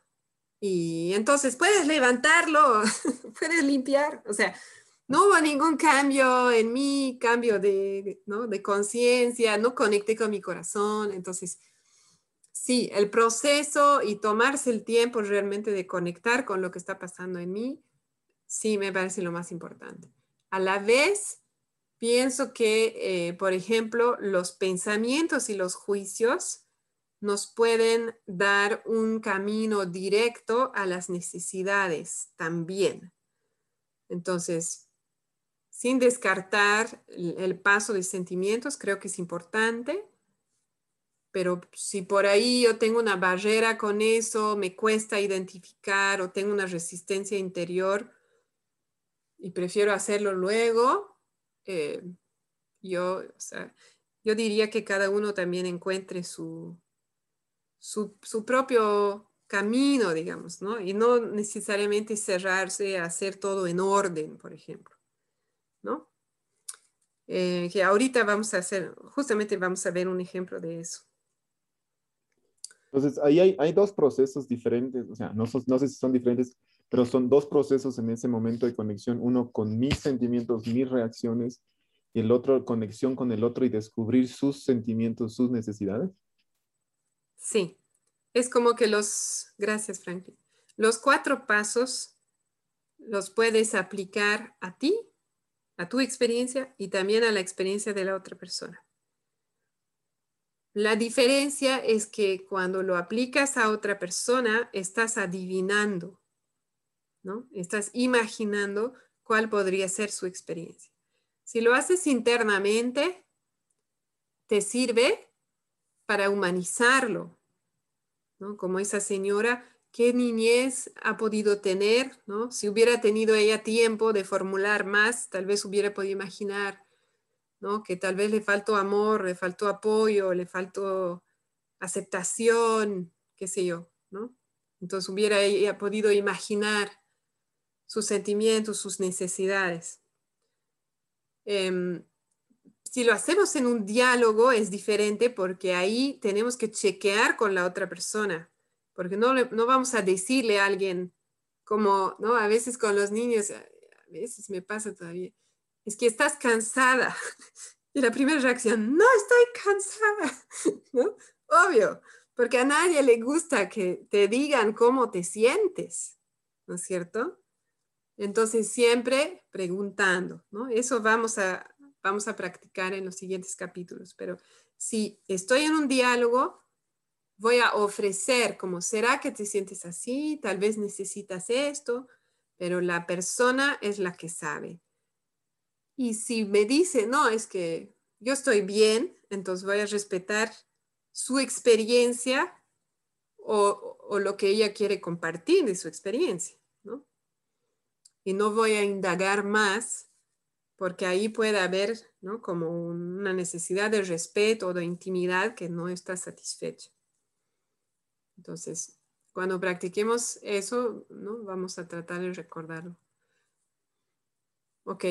y entonces puedes levantarlo, puedes limpiar, o sea, no hubo ningún cambio en mí, cambio de, ¿no? de conciencia, no conecté con mi corazón, entonces sí, el proceso y tomarse el tiempo realmente de conectar con lo que está pasando en mí, sí me parece lo más importante. A la vez, pienso que, eh, por ejemplo, los pensamientos y los juicios nos pueden dar un camino directo a las necesidades también. Entonces, sin descartar el paso de sentimientos, creo que es importante, pero si por ahí yo tengo una barrera con eso, me cuesta identificar o tengo una resistencia interior, y prefiero hacerlo luego, eh, yo, yo diría que cada uno también encuentre su, su, propio camino, digamos, ¿no? Y no necesariamente cerrarse a hacer todo en orden, por ejemplo, ¿no? Eh, que ahorita vamos a hacer, justamente vamos a ver un ejemplo de eso. Entonces, ahí hay, hay dos procesos diferentes, o sea, no, no sé si son diferentes, pero son dos procesos en ese momento de conexión, uno con mis sentimientos, mis reacciones, y el otro conexión con el otro y descubrir sus sentimientos, sus necesidades. Sí, es como que los, gracias Franklin, los cuatro pasos los puedes aplicar a ti, a tu experiencia y también a la experiencia de la otra persona. La diferencia es que cuando lo aplicas a otra persona, estás adivinando ¿no? Estás imaginando cuál podría ser su experiencia. Si lo haces internamente, te sirve para humanizarlo, ¿no? Como esa señora, ¿qué niñez ha podido tener? ¿no? Si hubiera tenido ella tiempo de formular más, tal vez hubiera podido imaginar ¿no? que tal vez le faltó amor, le faltó apoyo, le faltó aceptación, qué sé yo, ¿no? Entonces hubiera podido imaginar sus sentimientos, sus necesidades. Em, si lo hacemos en un diálogo es diferente porque ahí tenemos que chequear con la otra persona, porque no, no vamos a decirle a alguien como, ¿no? A veces con los niños, a veces me pasa todavía, es que estás cansada. Y la primera reacción, no estoy cansada. Obvio, porque a nadie le gusta que te digan cómo te sientes, ¿no es cierto? Entonces, siempre preguntando, ¿no? Eso vamos a, vamos a practicar en los siguientes capítulos, pero si estoy en un diálogo, voy a ofrecer como, ¿será que te sientes así? Tal vez necesitas esto, pero la persona es la que sabe. Y si me dice, no, es que yo estoy bien, entonces voy a respetar su experiencia o, o lo que ella quiere compartir de su experiencia, ¿no? y no voy a indagar más porque ahí puede haber ¿no? como una necesidad de respeto o de intimidad que no está satisfecha. Entonces, cuando practiquemos eso, ¿no? vamos a tratar de recordarlo. Ok.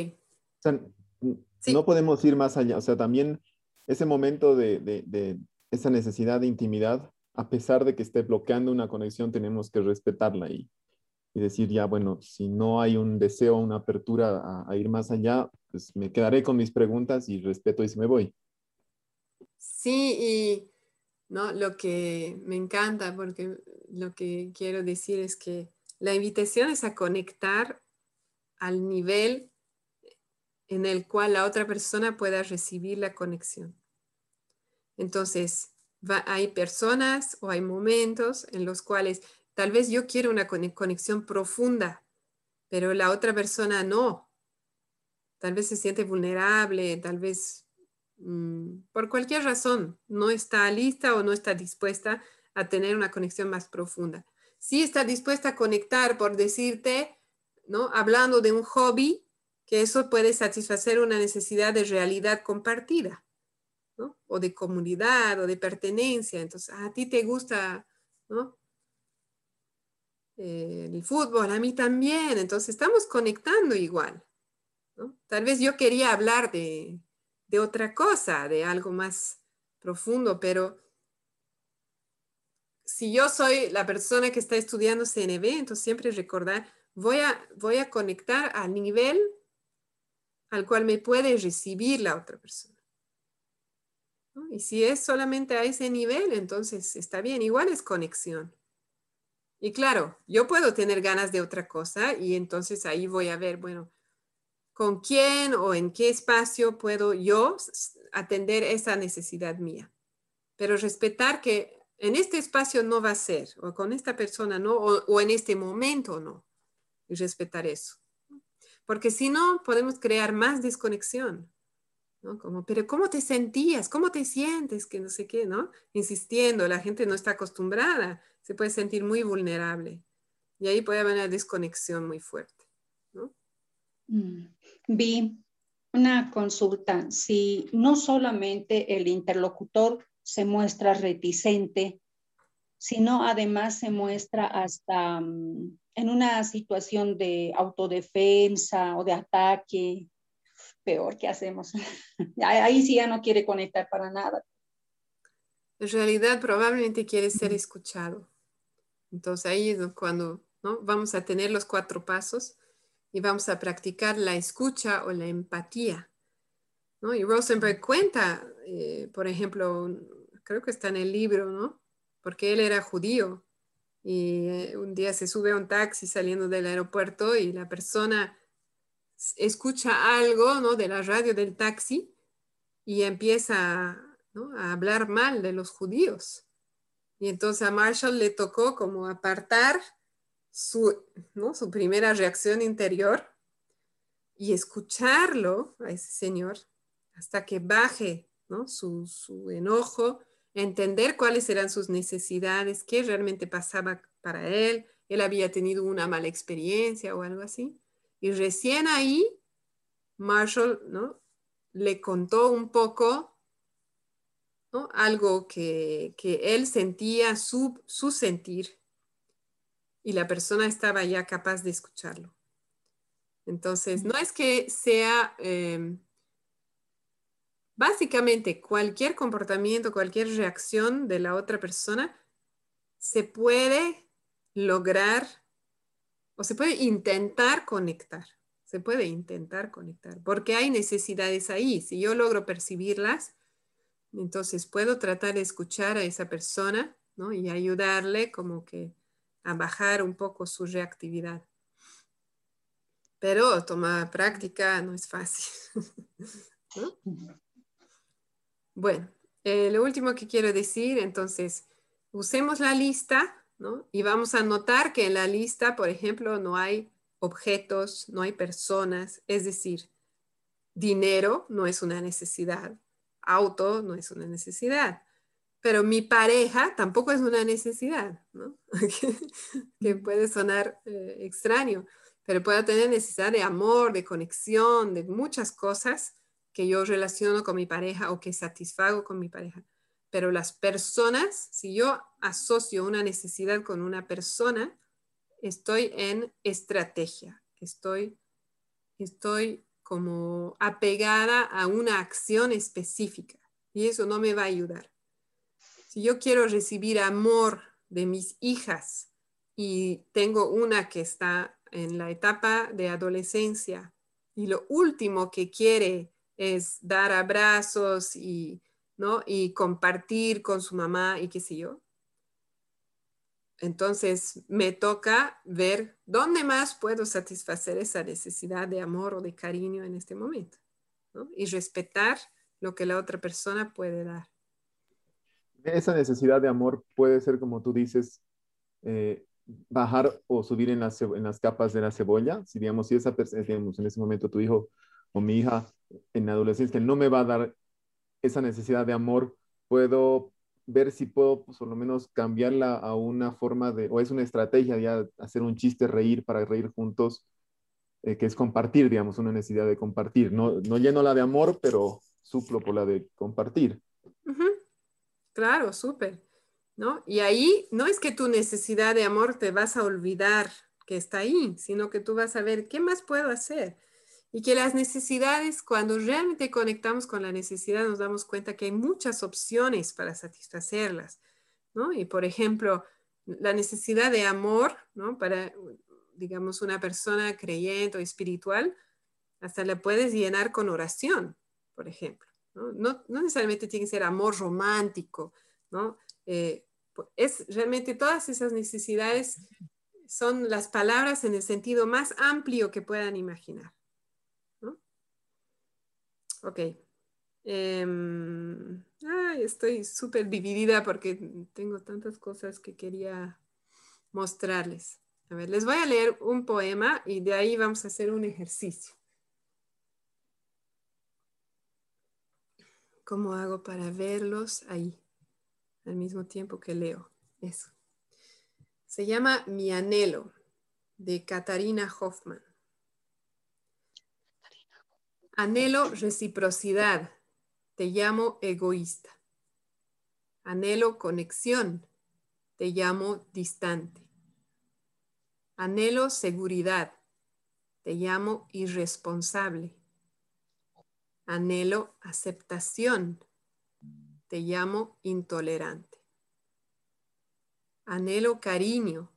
No podemos ir más allá. O sea, también ese momento de, de, esa necesidad de intimidad, a pesar de que esté bloqueando una conexión, tenemos que respetarla y, y decir, ya, bueno, si no hay un deseo, una apertura a, ir más allá, pues me quedaré con mis preguntas y respeto y se me voy. Sí, y no, lo que me encanta, porque lo que quiero decir es que la invitación es a conectar al nivel en el cual la otra persona pueda recibir la conexión. Entonces, hay personas o hay momentos en los cuales tal vez yo quiero una conexión profunda, pero la otra persona no. Tal vez se siente vulnerable, tal vez mm, por cualquier razón no está lista o no está dispuesta a tener una conexión más profunda. Sí está dispuesta a conectar por decirte, ¿no? Hablando de un hobby, que eso puede satisfacer una necesidad de realidad compartida, ¿no? O de comunidad o de pertenencia. Entonces, a ti te gusta, ¿no? Eh, el fútbol, a mí también. Entonces, estamos conectando igual. Tal vez yo quería hablar de, de otra cosa, de algo más profundo, pero si yo soy la persona que está estudiando CNB, entonces siempre recordar, voy a, voy a conectar al nivel al cual me puede recibir la otra persona. Y si es solamente a ese nivel, entonces está bien, igual es conexión. Y claro, yo puedo tener ganas de otra cosa y entonces ahí voy a ver, bueno, con quién o en qué espacio puedo yo atender esa necesidad mía. Pero respetar que en este espacio no va a ser, o con esta persona no, o, o en este momento no. Y respetar eso porque si no, podemos crear más desconexión. ¿no? Pero ¿cómo te sentías? ¿Cómo te sientes? Que no sé qué, ¿no? Insistiendo, la gente no está acostumbrada, se puede sentir muy vulnerable. Y ahí puede haber una desconexión muy fuerte. Mm. Vi una consulta, si no solamente el interlocutor se muestra reticente, sino además se muestra hasta mm, en una situación de autodefensa o de ataque, peor, ¿qué hacemos? Ahí sí ya no quiere conectar para nada. En realidad probablemente quiere ser escuchado. Entonces ahí es cuando ¿no? vamos a tener los cuatro pasos y vamos a practicar la escucha o la empatía. ¿no? Y Rosenberg cuenta, eh, por ejemplo, creo que está en el libro, ¿no? Porque él era judío y eh, un día se sube a un taxi saliendo del aeropuerto y la persona escucha algo ¿no? de la radio del taxi y empieza a hablar mal de los judíos. Y entonces a Marshall le tocó como apartar su, ¿no? su primera reacción interior y escucharlo a ese señor hasta que baje ¿no? su, su enojo entender cuáles eran sus necesidades, qué realmente pasaba para él, él había tenido una mala experiencia o algo así. Y recién ahí, Marshall ¿no? le contó un poco ¿no? algo que, que, él sentía, su, su sentir, y la persona estaba ya capaz de escucharlo. Entonces, no es que sea... Eh, Básicamente, cualquier comportamiento, cualquier reacción de la otra persona se puede lograr o se puede intentar conectar. Se puede intentar conectar porque hay necesidades ahí. Si yo logro percibirlas, entonces puedo tratar de escuchar a esa persona y ayudarle como que a bajar un poco su reactividad. Pero tomar práctica no es fácil. Bueno, eh, lo último que quiero decir, entonces, usemos la lista, ¿no? Y vamos a notar que en la lista, por ejemplo, no hay objetos, no hay personas, es decir, dinero no es una necesidad, auto no es una necesidad, pero mi pareja tampoco es una necesidad, ¿no? que puede sonar eh, extraño, pero puedo tener necesidad de amor, de conexión, de muchas cosas que yo relaciono con mi pareja o que satisfago con mi pareja. Pero las personas, si yo asocio una necesidad con una persona, estoy en estrategia, estoy, estoy como apegada a una acción específica y eso no me va a ayudar. Si yo quiero recibir amor de mis hijas y tengo una que está en la etapa de adolescencia y lo último que quiere es dar abrazos y, ¿no? y compartir con su mamá y qué sé yo, entonces me toca ver dónde más puedo satisfacer esa necesidad de amor o de cariño en este momento y respetar lo que la otra persona puede dar. Esa necesidad de amor puede ser, como tú dices, eh, bajar o subir en las, en las capas de la cebolla. Si digamos, si esa digamos, en ese momento tu hijo o mi hija en adolescencia no me va a dar esa necesidad de amor, puedo ver si puedo, pues, por lo menos, cambiarla a una forma de, o es una estrategia ya hacer un chiste, reír para reír juntos, eh, que es compartir, digamos, una necesidad de compartir. No, no lleno la de amor, pero suplo por la de compartir. Claro, súper. ¿No? Y ahí no es que tu necesidad de amor te vas a olvidar que está ahí, sino que tú vas a ver qué más puedo hacer y que las necesidades, cuando realmente conectamos con la necesidad, nos damos cuenta que hay muchas opciones para satisfacerlas, ¿no? Y por ejemplo, la necesidad de amor, ¿no? Para, digamos, una persona creyente o espiritual, hasta la puedes llenar con oración, por ejemplo, ¿no? No, necesariamente tiene que ser amor romántico, ¿no? Eh, es realmente todas esas necesidades son las palabras en el sentido más amplio que puedan imaginar. Ok. Em, estoy súper dividida porque tengo tantas cosas que quería mostrarles. A ver, les voy a leer un poema y de ahí vamos a hacer un ejercicio. ¿Cómo hago para verlos ahí al mismo tiempo que leo? Eso. Se llama Mi anhelo de Katarina Hoffman. Anhelo reciprocidad, te llamo egoísta. Anhelo conexión, te llamo distante. Anhelo seguridad, te llamo irresponsable. Anhelo aceptación, te llamo intolerante. Anhelo cariño,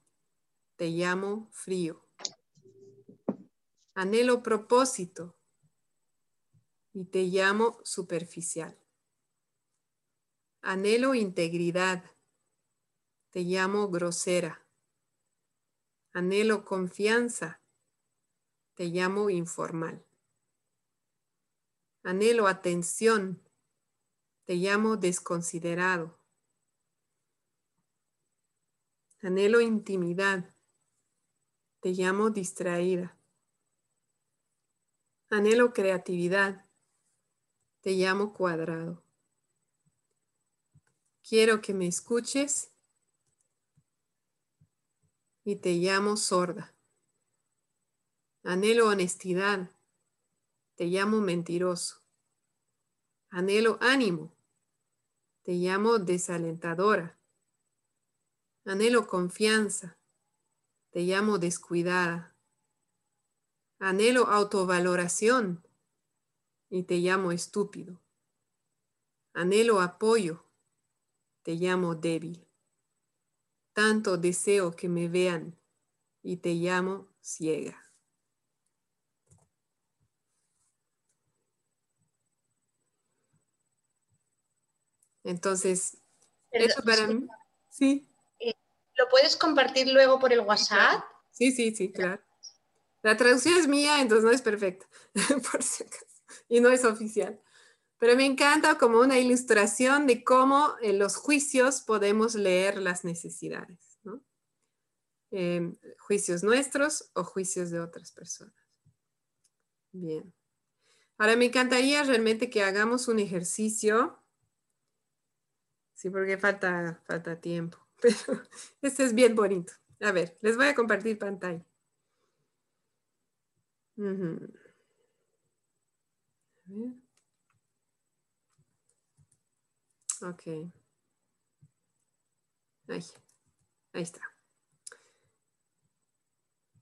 te llamo frío. Anhelo propósito, y te llamo superficial. Anhelo integridad, te llamo grosera. Anhelo confianza, te llamo informal. Anhelo atención, te llamo desconsiderado. Anhelo intimidad, te llamo distraída. Anhelo creatividad, te llamo cuadrado. Quiero que me escuches y te llamo sorda. Anhelo honestidad, te llamo mentiroso. Anhelo ánimo, te llamo desalentadora. Anhelo confianza, te llamo descuidada. Anhelo autovaloración, y te llamo estúpido. Anhelo apoyo, te llamo débil. Tanto deseo que me vean y te llamo ciega. Entonces, eso para mí, sí. Eh, ¿Lo puedes compartir luego por el WhatsApp? Sí, sí, sí, claro. La traducción es mía, entonces no es perfecta, por si acaso y no es oficial. Pero me encanta como una ilustración de cómo en los juicios podemos leer las necesidades, ¿no? Em, juicios nuestros o juicios de otras personas. Bien. Ahora me encantaría realmente que hagamos un ejercicio. Sí, porque falta, falta tiempo. Pero este es bien bonito. A ver, les voy a compartir pantalla. A ver. Ok. Ahí, ahí está.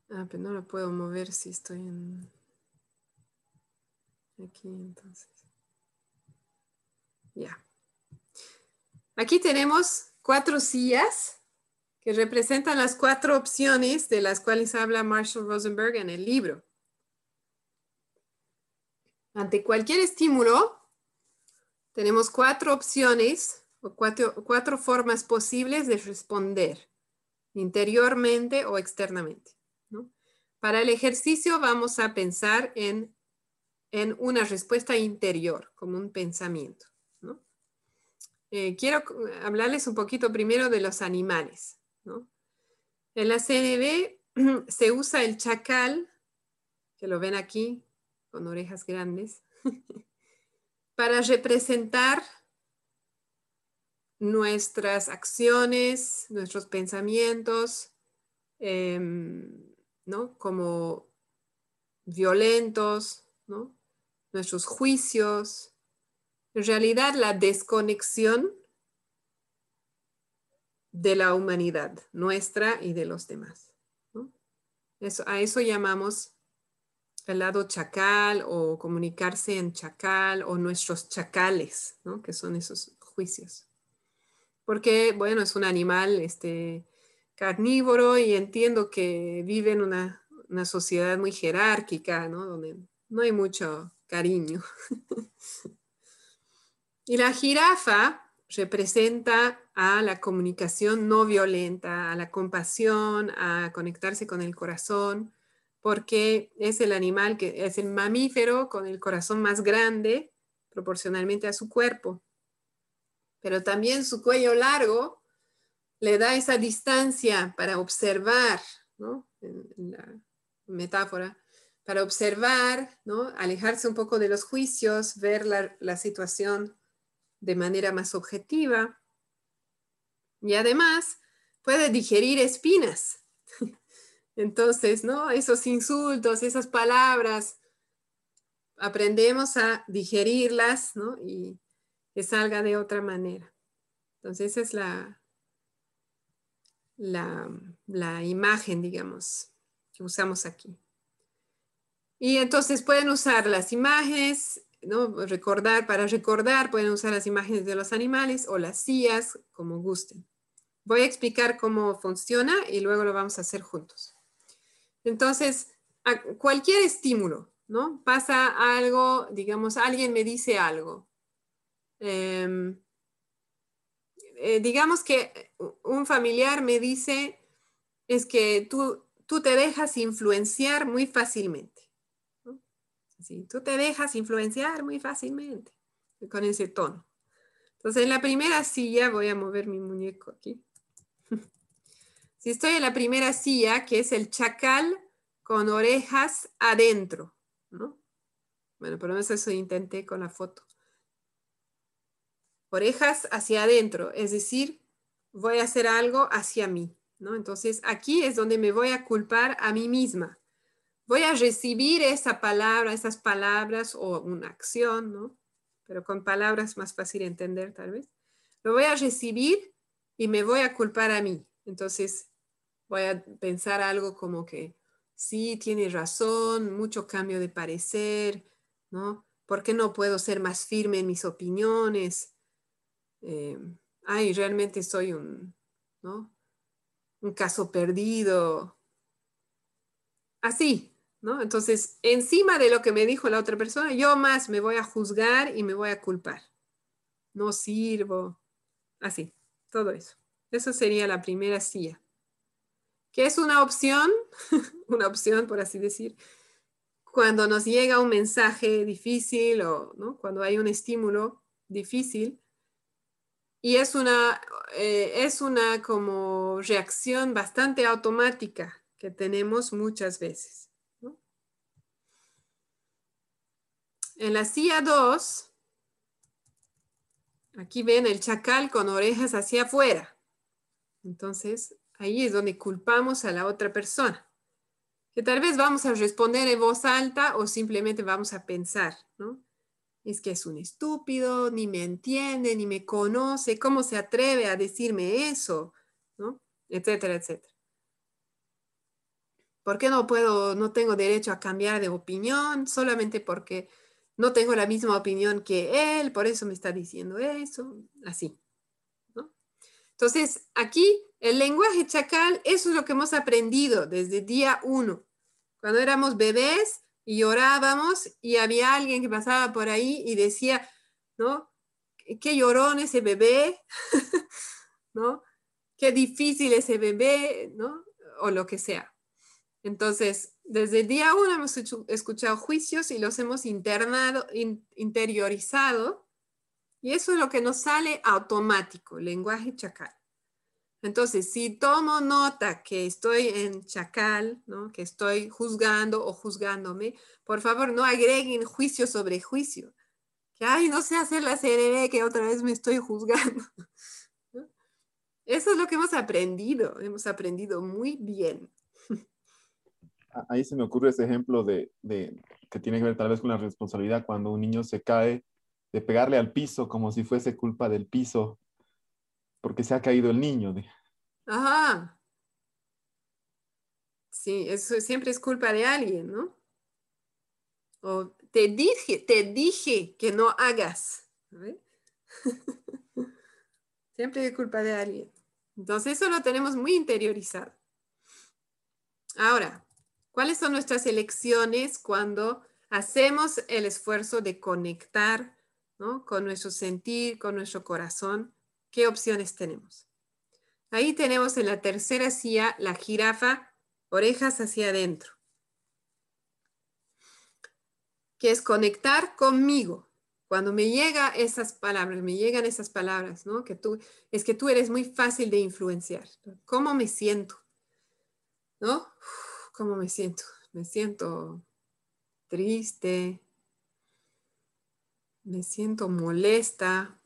Ah, pero no lo puedo mover si estoy en... Aquí entonces. Ya. Aquí tenemos cuatro sillas que representan las cuatro opciones de las cuales habla Marshall Rosenberg en el libro. Ante cualquier estímulo, tenemos cuatro opciones o cuatro, cuatro formas posibles de responder, interiormente o externamente. Para el ejercicio vamos a pensar en, en una respuesta interior, como un pensamiento. Eh, quiero hablarles un poquito primero de los animales. En la CNB se usa el chacal, que lo ven aquí, con orejas grandes, para representar nuestras acciones, nuestros pensamientos, em, ¿no? Como violentos, ¿no? Nuestros juicios. En realidad, la desconexión de la humanidad, nuestra y de los demás. Eso, a eso llamamos el lado chacal o comunicarse en chacal o nuestros chacales, ¿no? que son esos juicios. Porque, bueno, es un animal este, carnívoro y entiendo que vive en una, una sociedad muy jerárquica, ¿no? donde no hay mucho cariño. y la jirafa representa a la comunicación no violenta, a la compasión, a conectarse con el corazón, porque es el animal que es el mamífero con el corazón más grande proporcionalmente a su cuerpo. Pero también su cuello largo le da esa distancia para observar, ¿no? En, la metáfora, para observar, ¿no? Alejarse un poco de los juicios, ver la, la situación de manera más objetiva. Y además puede digerir espinas. Entonces, ¿no? Esos insultos, esas palabras, aprendemos a digerirlas, ¿no? Y que salga de otra manera. Entonces, esa es la, imagen, digamos, que usamos aquí. Y entonces pueden usar las imágenes, ¿no? Recordar, para recordar, pueden usar las imágenes de los animales o las sillas, como gusten. Voy a explicar cómo funciona y luego lo vamos a hacer juntos. Entonces, cualquier estímulo, ¿no? Pasa algo, digamos, alguien me dice algo. Em, eh, digamos que un familiar me dice, es que tú, tú te dejas influenciar muy fácilmente. ¿no? tú te dejas influenciar muy fácilmente con ese tono. Entonces, en la primera silla, voy a mover mi muñeco aquí. Si estoy en la primera silla, que es el chacal con orejas adentro, ¿no? Bueno, por lo menos eso intenté con la foto. Orejas hacia adentro, es decir, voy a hacer algo hacia mí, ¿no? Entonces aquí es donde me voy a culpar a mí misma. Voy a recibir esa palabra, esas palabras o una acción, ¿no? Pero con palabras más fácil de entender tal vez. Lo voy a recibir y me voy a culpar a mí. Entonces, voy a pensar algo como que, sí, tiene razón, mucho cambio de parecer, ¿no? ¿Por qué no puedo ser más firme en mis opiniones? Eh, ay, realmente soy un, ¿no? Un caso perdido. Así, ¿no? Entonces, encima de lo que me dijo la otra persona, yo más me voy a juzgar y me voy a culpar. No sirvo. Así, todo eso. Eso sería la primera silla que es una opción, una opción por así decir, cuando nos llega un mensaje difícil o cuando hay un estímulo difícil. Y es una, eh, es una como reacción bastante automática que tenemos muchas veces. En la silla 2, aquí ven el chacal con orejas hacia afuera. Entonces, Ahí es donde culpamos a la otra persona. que tal vez vamos a responder en voz alta o simplemente vamos a pensar, ¿no? Es que es un estúpido, ni me entiende, ni me conoce, ¿cómo se atreve a decirme eso? ¿No? Etcétera, etcétera. ¿Por qué no puedo, no tengo derecho a cambiar de opinión solamente porque no tengo la misma opinión que él, por eso me está diciendo eso? Así. Entonces, aquí el lenguaje chacal, eso es lo que hemos aprendido desde día uno. Cuando éramos bebés y llorábamos y había alguien que pasaba por ahí y decía, ¿no? Qué llorón ese bebé, ¿no? Qué difícil ese bebé, ¿no? O lo que sea. Entonces, desde el día uno hemos escuchado juicios y los hemos internado, interiorizado, y eso es lo que nos sale automático, lenguaje chacal. Entonces, si tomo nota que estoy en chacal, ¿no? que estoy juzgando o juzgándome, por favor no agreguen juicio sobre juicio. Que, ay, no sé hacer la CRB, que otra vez me estoy juzgando. Eso es lo que hemos aprendido, hemos aprendido muy bien. Ahí se me ocurre ese ejemplo de, de que tiene que ver tal vez con la responsabilidad cuando un niño se cae, de pegarle al piso como si fuese culpa del piso porque se ha caído el niño. Ajá. Sí, eso siempre es culpa de alguien, ¿no? O te dije, te dije que no hagas. siempre es culpa de alguien. Entonces eso lo tenemos muy interiorizado. Ahora, ¿cuáles son nuestras elecciones cuando hacemos el esfuerzo de conectar con nuestro sentir, con nuestro corazón? ¿Qué opciones tenemos? Ahí tenemos en la tercera silla la jirafa, orejas hacia adentro, que es conectar conmigo. Cuando me llegan esas palabras, me llegan esas palabras, ¿no? Que tú, es que tú eres muy fácil de influenciar. ¿Cómo me siento? ¿No? ¿Cómo me siento? Me siento triste, me siento molesta,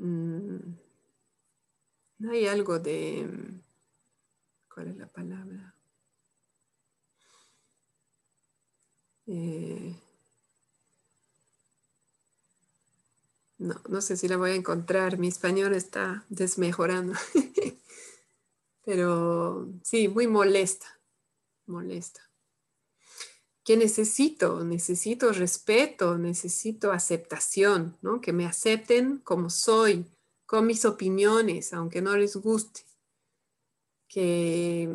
Mm, no hay algo de... ¿Cuál es la palabra? Eh, no, no sé si la voy a encontrar. Mi español está desmejorando. Pero sí, muy molesta. Molesta que necesito? Necesito respeto, necesito aceptación, ¿no? Que me acepten como soy, con mis opiniones, aunque no les guste. Que,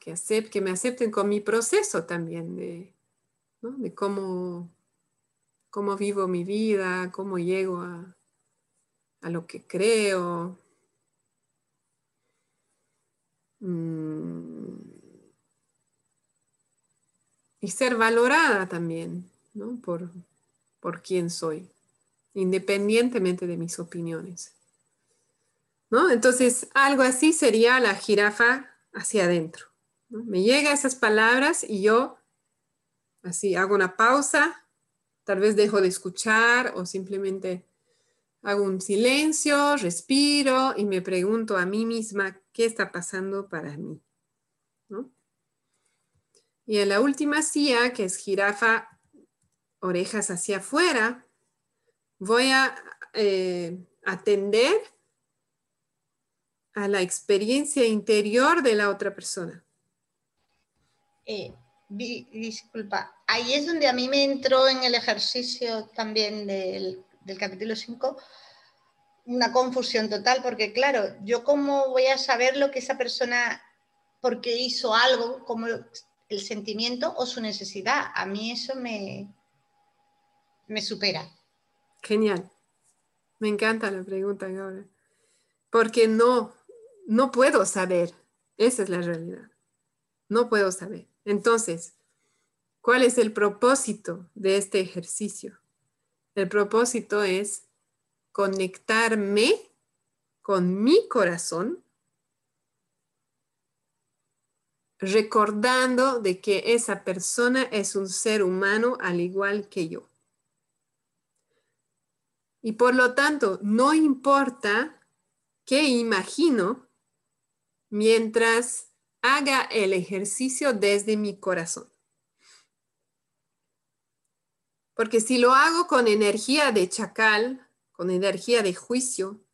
que, que me acepten con mi proceso también de, de cómo, cómo vivo mi vida, cómo llego a, a lo que creo. Mm, y ser valorada también ¿no? por, por quién soy, independientemente de mis opiniones. ¿no? Entonces, algo así sería la jirafa hacia adentro. Me llegan esas palabras y yo así hago una pausa, tal vez dejo de escuchar o simplemente hago un silencio, respiro y me pregunto a mí misma qué está pasando para mí. Y en la última silla, que es jirafa, orejas hacia afuera, voy a eh, atender a la experiencia interior de la otra persona. Eh, disculpa, ahí es donde a mí me entró en el ejercicio también del, del capítulo 5 una confusión total, porque claro, yo cómo voy a saber lo que esa persona, porque hizo algo, cómo el sentimiento o su necesidad. A mí eso me, me supera. Genial. Me encanta la pregunta, ahora. Porque no, no puedo saber. Esa es la realidad. No puedo saber. Entonces, ¿cuál es el propósito de este ejercicio? El propósito es conectarme con mi corazón recordando de que esa persona es un ser humano al igual que yo. Y por lo tanto, no importa qué imagino mientras haga el ejercicio desde mi corazón. Porque si lo hago con energía de chacal, con energía de juicio,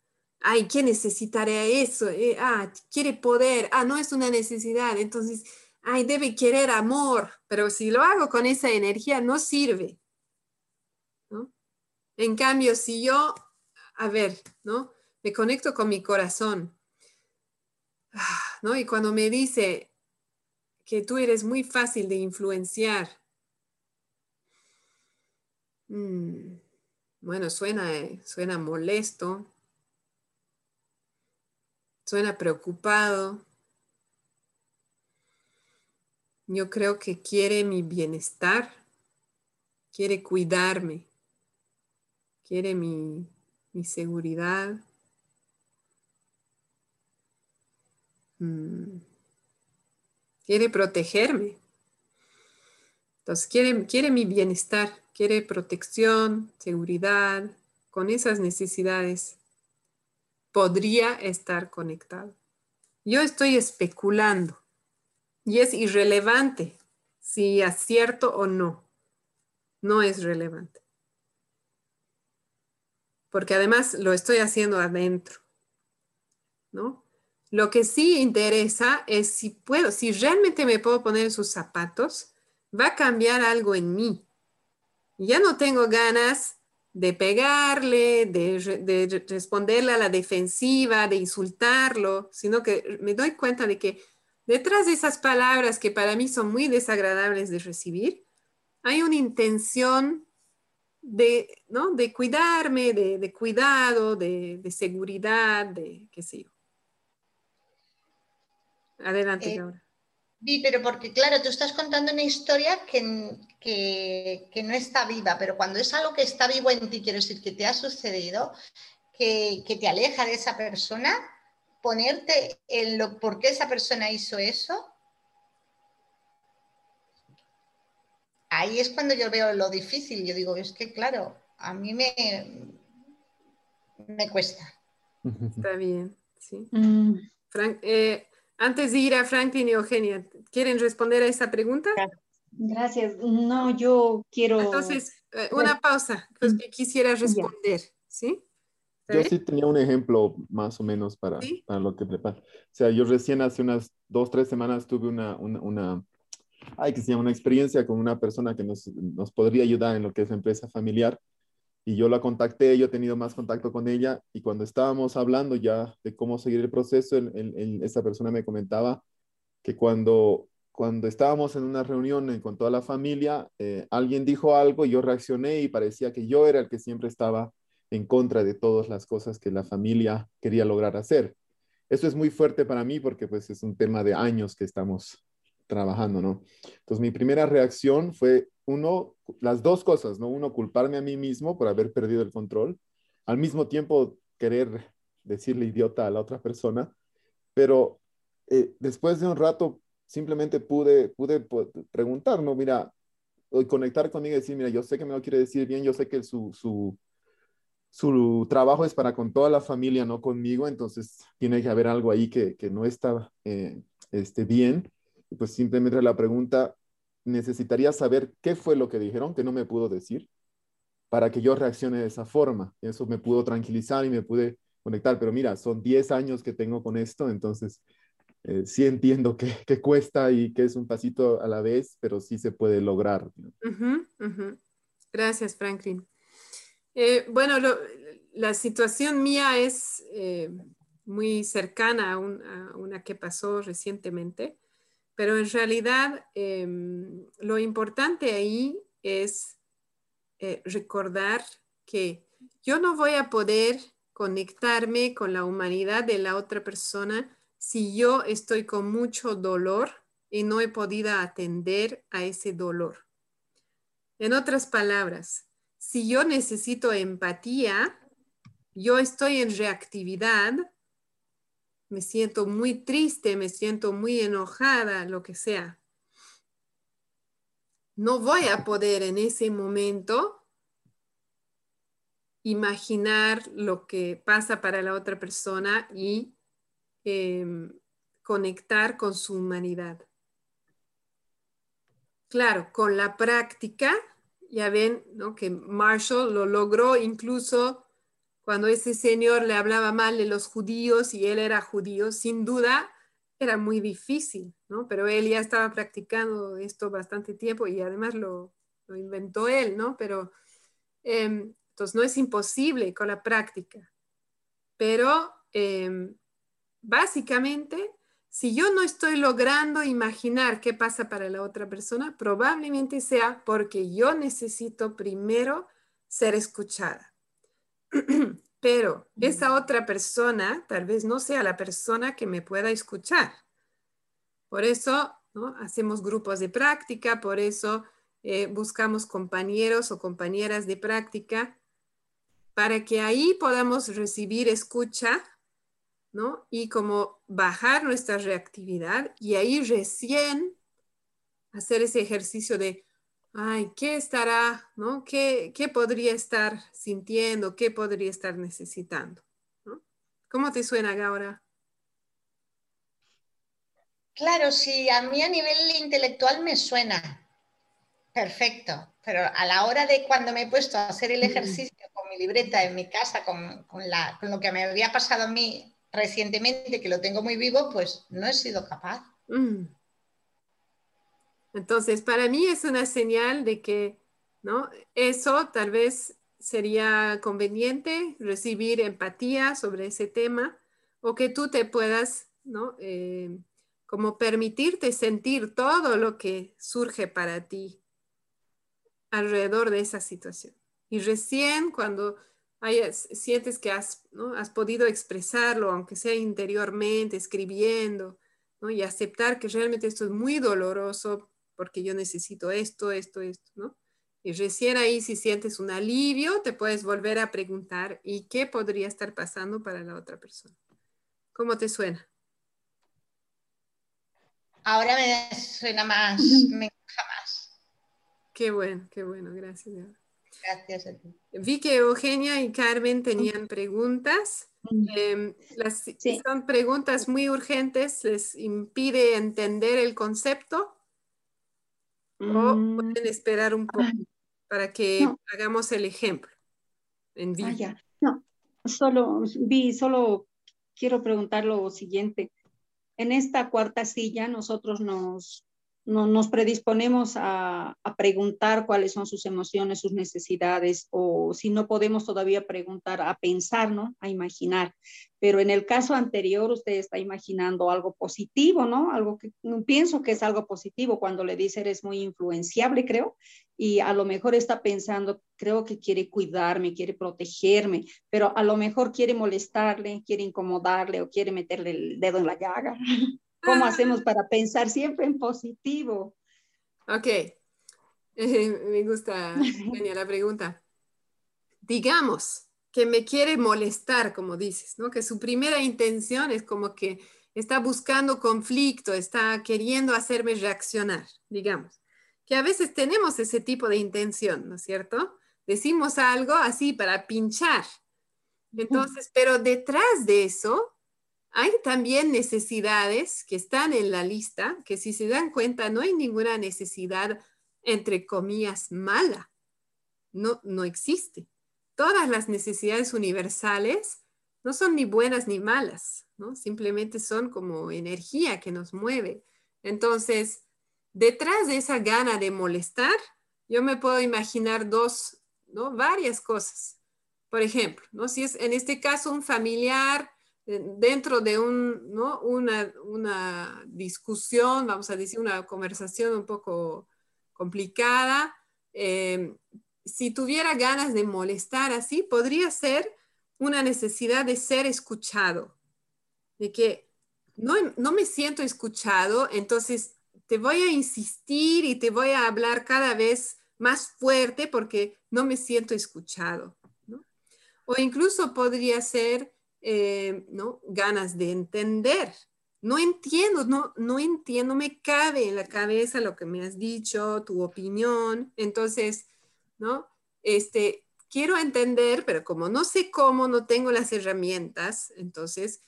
ay, ¿qué necesitará eso? Eh, ah, quiere poder, ah, no es una necesidad, entonces, ay, debe querer amor, pero si lo hago con esa energía, no sirve. ¿no? En cambio, si yo, a ver, ¿no? Me conecto con mi corazón, ¿no? Y cuando me dice que tú eres muy fácil de influenciar, mm, bueno, suena, eh, suena molesto, suena preocupado. Yo creo que quiere mi bienestar, quiere cuidarme, quiere mi, seguridad. Mm. Quiere protegerme. Entonces quiere, quiere mi bienestar, quiere protección, seguridad, con esas necesidades podría estar conectado. Yo estoy especulando y es irrelevante si acierto o no. No es relevante. Porque además lo estoy haciendo adentro. ¿No? Lo que sí interesa es si puedo, si realmente me puedo poner sus zapatos, va a cambiar algo en mí. Ya no tengo ganas de pegarle, de, responderle a la defensiva, de insultarlo, sino que me doy cuenta de que detrás de esas palabras que para mí son muy desagradables de recibir, hay una intención de, ¿no? de cuidarme, de, cuidado, de, seguridad, de qué sé yo. Adelante, eh, Sí, pero porque claro, tú estás contando una historia que, que, no está viva, pero cuando es algo que está vivo en ti, quiero decir, que te ha sucedido, que, te aleja de esa persona, ponerte en lo por qué esa persona hizo eso, ahí es cuando yo veo lo difícil. Yo digo, es que claro, a mí me, me cuesta. Está bien, sí. Mm. Frank, eh, antes de ir a Franklin y Eugenia, ¿quieren responder a esa pregunta? Gracias. No, yo quiero... Entonces, eh, una pausa, pues que quisiera responder, ¿sí? Yo sí tenía un ejemplo más o menos para, para lo que preparo. O sea, yo recién hace unas dos, tres semanas tuve una, una, una ay, que se llama una experiencia con una persona que nos, nos podría ayudar en lo que es empresa familiar y yo la contacté, yo he tenido más contacto con ella y cuando estábamos hablando ya de cómo seguir el proceso, esa persona me comentaba que cuando, cuando estábamos en una reunión con toda la familia, eh, alguien dijo algo, yo reaccioné y parecía que yo era el que siempre estaba en contra de todas las cosas que la familia quería lograr hacer. Eso es muy fuerte para mí porque pues es un tema de años que estamos trabajando, ¿no? Entonces mi primera reacción fue uno, las dos cosas, ¿no? Uno, culparme a mí mismo por haber perdido el control, al mismo tiempo querer decirle idiota a la otra persona, pero eh, después de un rato simplemente pude, pude preguntar, ¿no? Mira, conectar conmigo y decir, mira, yo sé que me lo quiere decir bien, yo sé que su, su, su trabajo es para con toda la familia, no conmigo, entonces tiene que haber algo ahí que, que no está eh, este, bien. Y pues simplemente la pregunta, necesitaría saber qué fue lo que dijeron que no me pudo decir para que yo reaccione de esa forma. Eso me pudo tranquilizar y me pude conectar. Pero mira, son 10 años que tengo con esto, entonces eh, sí entiendo que, que, cuesta y que es un pasito a la vez, pero sí se puede lograr. Gracias, Franklin. Eh, bueno, la situación mía es eh, muy cercana a, una que pasó recientemente. Pero en realidad em, lo importante ahí es eh, recordar que yo no voy a poder conectarme con la humanidad de la otra persona si yo estoy con mucho dolor y no he podido atender a ese dolor. En otras palabras, si yo necesito empatía, yo estoy en reactividad me siento muy triste, me siento muy enojada, lo que sea. No voy a poder en ese momento imaginar lo que pasa para la otra persona y em, conectar con su humanidad. Claro, con la práctica, ya ven ¿no? que Marshall lo logró incluso cuando ese señor le hablaba mal de los judíos y él era judío, sin duda era muy difícil, ¿no? Pero él ya estaba practicando esto bastante tiempo y además lo, inventó él, ¿no? Pero em, entonces no es imposible con la práctica. Pero em, básicamente, si yo no estoy logrando imaginar qué pasa para la otra persona, probablemente sea porque yo necesito primero ser escuchada. pero esa otra persona tal vez no sea la persona que me pueda escuchar. Por eso ¿no? hacemos grupos de práctica, por eso eh, buscamos compañeros o compañeras de práctica para que ahí podamos recibir escucha, ¿no? Y como bajar nuestra reactividad y ahí recién hacer ese ejercicio de ay, ¿qué estará, no? ¿Qué, podría estar sintiendo? ¿Qué podría estar necesitando? ¿Cómo te suena, Gaura? Claro, sí, a mí a nivel intelectual me suena perfecto, pero a la hora de cuando me he puesto a hacer el ejercicio con mi libreta en mi casa, con, lo que me había pasado a mí recientemente, que lo tengo muy vivo, pues no he sido capaz. Mm. Entonces, para mí es una señal de que, ¿no? Eso tal vez sería conveniente recibir empatía sobre ese tema o que tú te puedas, ¿no? Eh, como permitirte sentir todo lo que surge para ti alrededor de esa situación. Y recién cuando sientes que has, ¿no? has podido expresarlo, aunque sea interiormente, escribiendo, ¿no? y aceptar que realmente esto es muy doloroso porque yo necesito esto, esto, esto, ¿no? Y recién ahí si sientes un alivio, te puedes volver a preguntar, ¿y qué podría estar pasando para la otra persona? ¿Cómo te suena? Ahora me suena más, me encaja más. Qué bueno, qué bueno, gracias. Gracias a ti. Vi que Eugenia y Carmen tenían preguntas. Eh, las, Son preguntas muy urgentes, les impide entender el concepto. O mm. pueden esperar un poco para que hagamos el ejemplo en vivo. Ah, no, solo vi, solo quiero preguntar lo siguiente. En esta cuarta silla nosotros nos no, nos predisponemos a, preguntar cuáles son sus emociones, sus necesidades, o si no podemos todavía preguntar, a pensar, ¿no? A imaginar. Pero en el caso anterior, usted está imaginando algo positivo, ¿no? Algo que pienso que es algo positivo cuando le dice eres muy influenciable, creo, y a lo mejor está pensando, creo que quiere cuidarme, quiere protegerme, pero a lo mejor quiere molestarle, quiere incomodarle o quiere meterle el dedo en la llaga. ¿Cómo hacemos para pensar siempre en positivo? Ok, me gusta, Genia, la pregunta. Digamos que me quiere molestar, como dices, ¿no? Que su primera intención es como que está buscando conflicto, está queriendo hacerme reaccionar, digamos. Que a veces tenemos ese tipo de intención, ¿no es cierto? Decimos algo así para pinchar. Entonces, pero detrás de eso hay también necesidades que están en la lista, que si se dan cuenta no hay ninguna necesidad, entre comillas, mala. No, no existe. Todas las necesidades universales no son ni buenas ni malas, ¿no? Simplemente son como energía que nos mueve. Entonces, detrás de esa gana de molestar, yo me puedo imaginar dos, ¿no? Varias cosas. Por ejemplo, ¿no? Si es en este caso un familiar dentro de un, ¿no? una, una, discusión, vamos a decir, una conversación un poco complicada, eh, si tuviera ganas de molestar así, podría ser una necesidad de ser escuchado, de que no, no me siento escuchado, entonces te voy a insistir y te voy a hablar cada vez más fuerte porque no me siento escuchado. ¿no? O incluso podría ser eh, ¿no? ganas de entender. No entiendo, no, no entiendo, me cabe en la cabeza lo que me has dicho, tu opinión. Entonces, ¿no? Este, quiero entender, pero como no sé cómo, no tengo las herramientas, entonces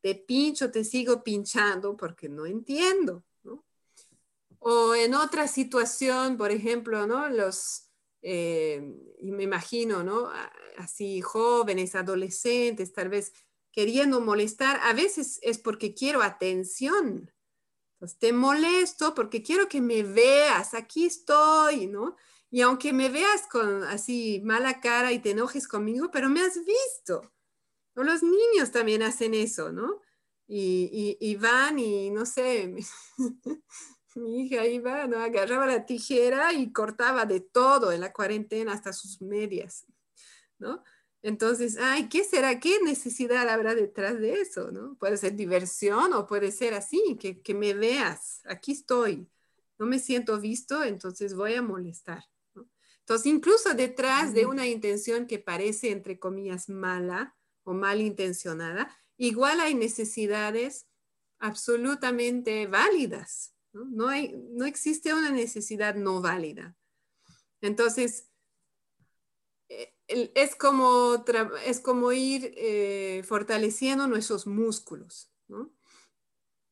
te pincho, te sigo pinchando porque no entiendo. O en otra situación, por ejemplo, ¿no? Los, eh, y me imagino, ¿no? Así jóvenes, adolescentes, tal vez queriendo molestar, a veces es porque quiero atención. Entonces, te molesto porque quiero que me veas, aquí estoy, ¿no? Y aunque me veas con así mala cara y te enojes conmigo, pero me has visto. O los niños también hacen eso, ¿no? Y, van y no sé, mi hija iba, ¿no? agarraba la tijera y cortaba de todo en la cuarentena hasta sus medias, ¿no? Entonces, ay, ¿qué será? ¿Qué necesidad habrá detrás de eso? ¿no? Puede ser diversión o puede ser así, que, que me veas, aquí estoy, no me siento visto, entonces voy a molestar. Entonces, incluso detrás de una intención que parece, entre comillas, mala o malintencionada, igual hay necesidades absolutamente válidas. No, hay, no existe una necesidad no válida. Entonces, eh, es como, es como ir eh, fortaleciendo nuestros músculos.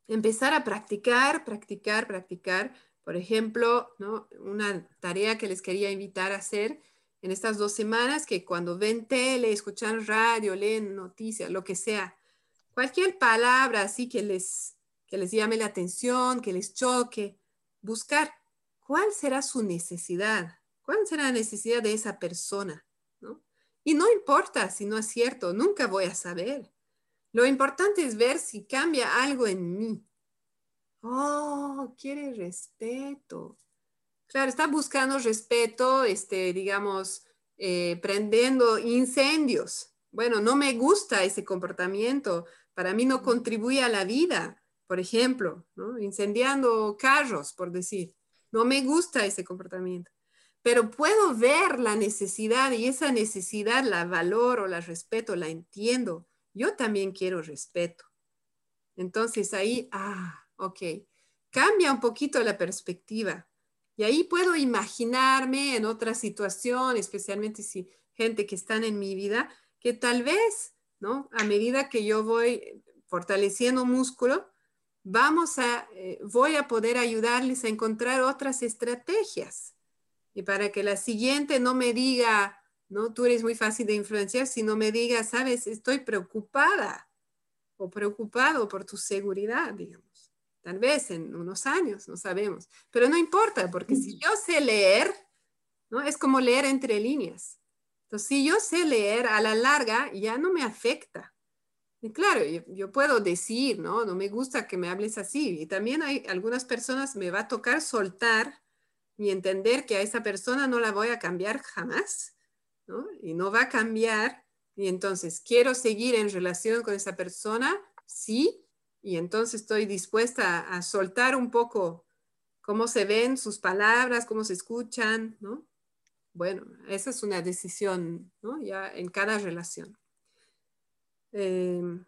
Empezar a practicar, practicar, practicar por ejemplo, una tarea que les quería invitar a hacer en estas dos semanas, que cuando ven tele, escuchan radio, leen noticias, lo que sea, cualquier palabra así que les, que les llame la atención, que les choque, buscar cuál será su necesidad, cuál será la necesidad de esa persona. Y no importa si no es cierto, nunca voy a saber. Lo importante es ver si cambia algo en mí. Oh, quiere respeto. Claro, está buscando respeto, este, digamos, eh, prendiendo incendios. Bueno, no me gusta ese comportamiento. Para mí no contribuye a la vida, por ejemplo, ¿no? incendiando carros, por decir. No me gusta ese comportamiento. Pero puedo ver la necesidad y esa necesidad la valoro, la respeto, la entiendo. Yo también quiero respeto. Entonces ahí, ah, ok, cambia un poquito la perspectiva. Y ahí puedo imaginarme en otra situación, especialmente si gente que están en mi vida, que tal vez, ¿no? A medida que yo voy fortaleciendo músculo, vamos a, eh, voy a poder ayudarles a encontrar otras estrategias. Y para que la siguiente no me diga, ¿no? Tú eres muy fácil de influenciar, sino me diga, sabes, estoy preocupada o preocupado por tu seguridad, digamos tal vez en unos años, no sabemos, pero no importa, porque si yo sé leer, ¿no? Es como leer entre líneas. Entonces, si yo sé leer a la larga, ya no me afecta. Claro, yo, puedo decir, ¿no? No me gusta que me hables así. Y también hay algunas personas, me va a tocar soltar y entender que a esa persona no la voy a cambiar jamás, ¿no? Y no va a cambiar. Y entonces, quiero seguir en relación con esa persona, sí, y entonces estoy dispuesta a, soltar un poco cómo se ven sus palabras, cómo se escuchan, ¿no? Bueno, esa es una decisión, ¿no? Ya en cada relación. Em,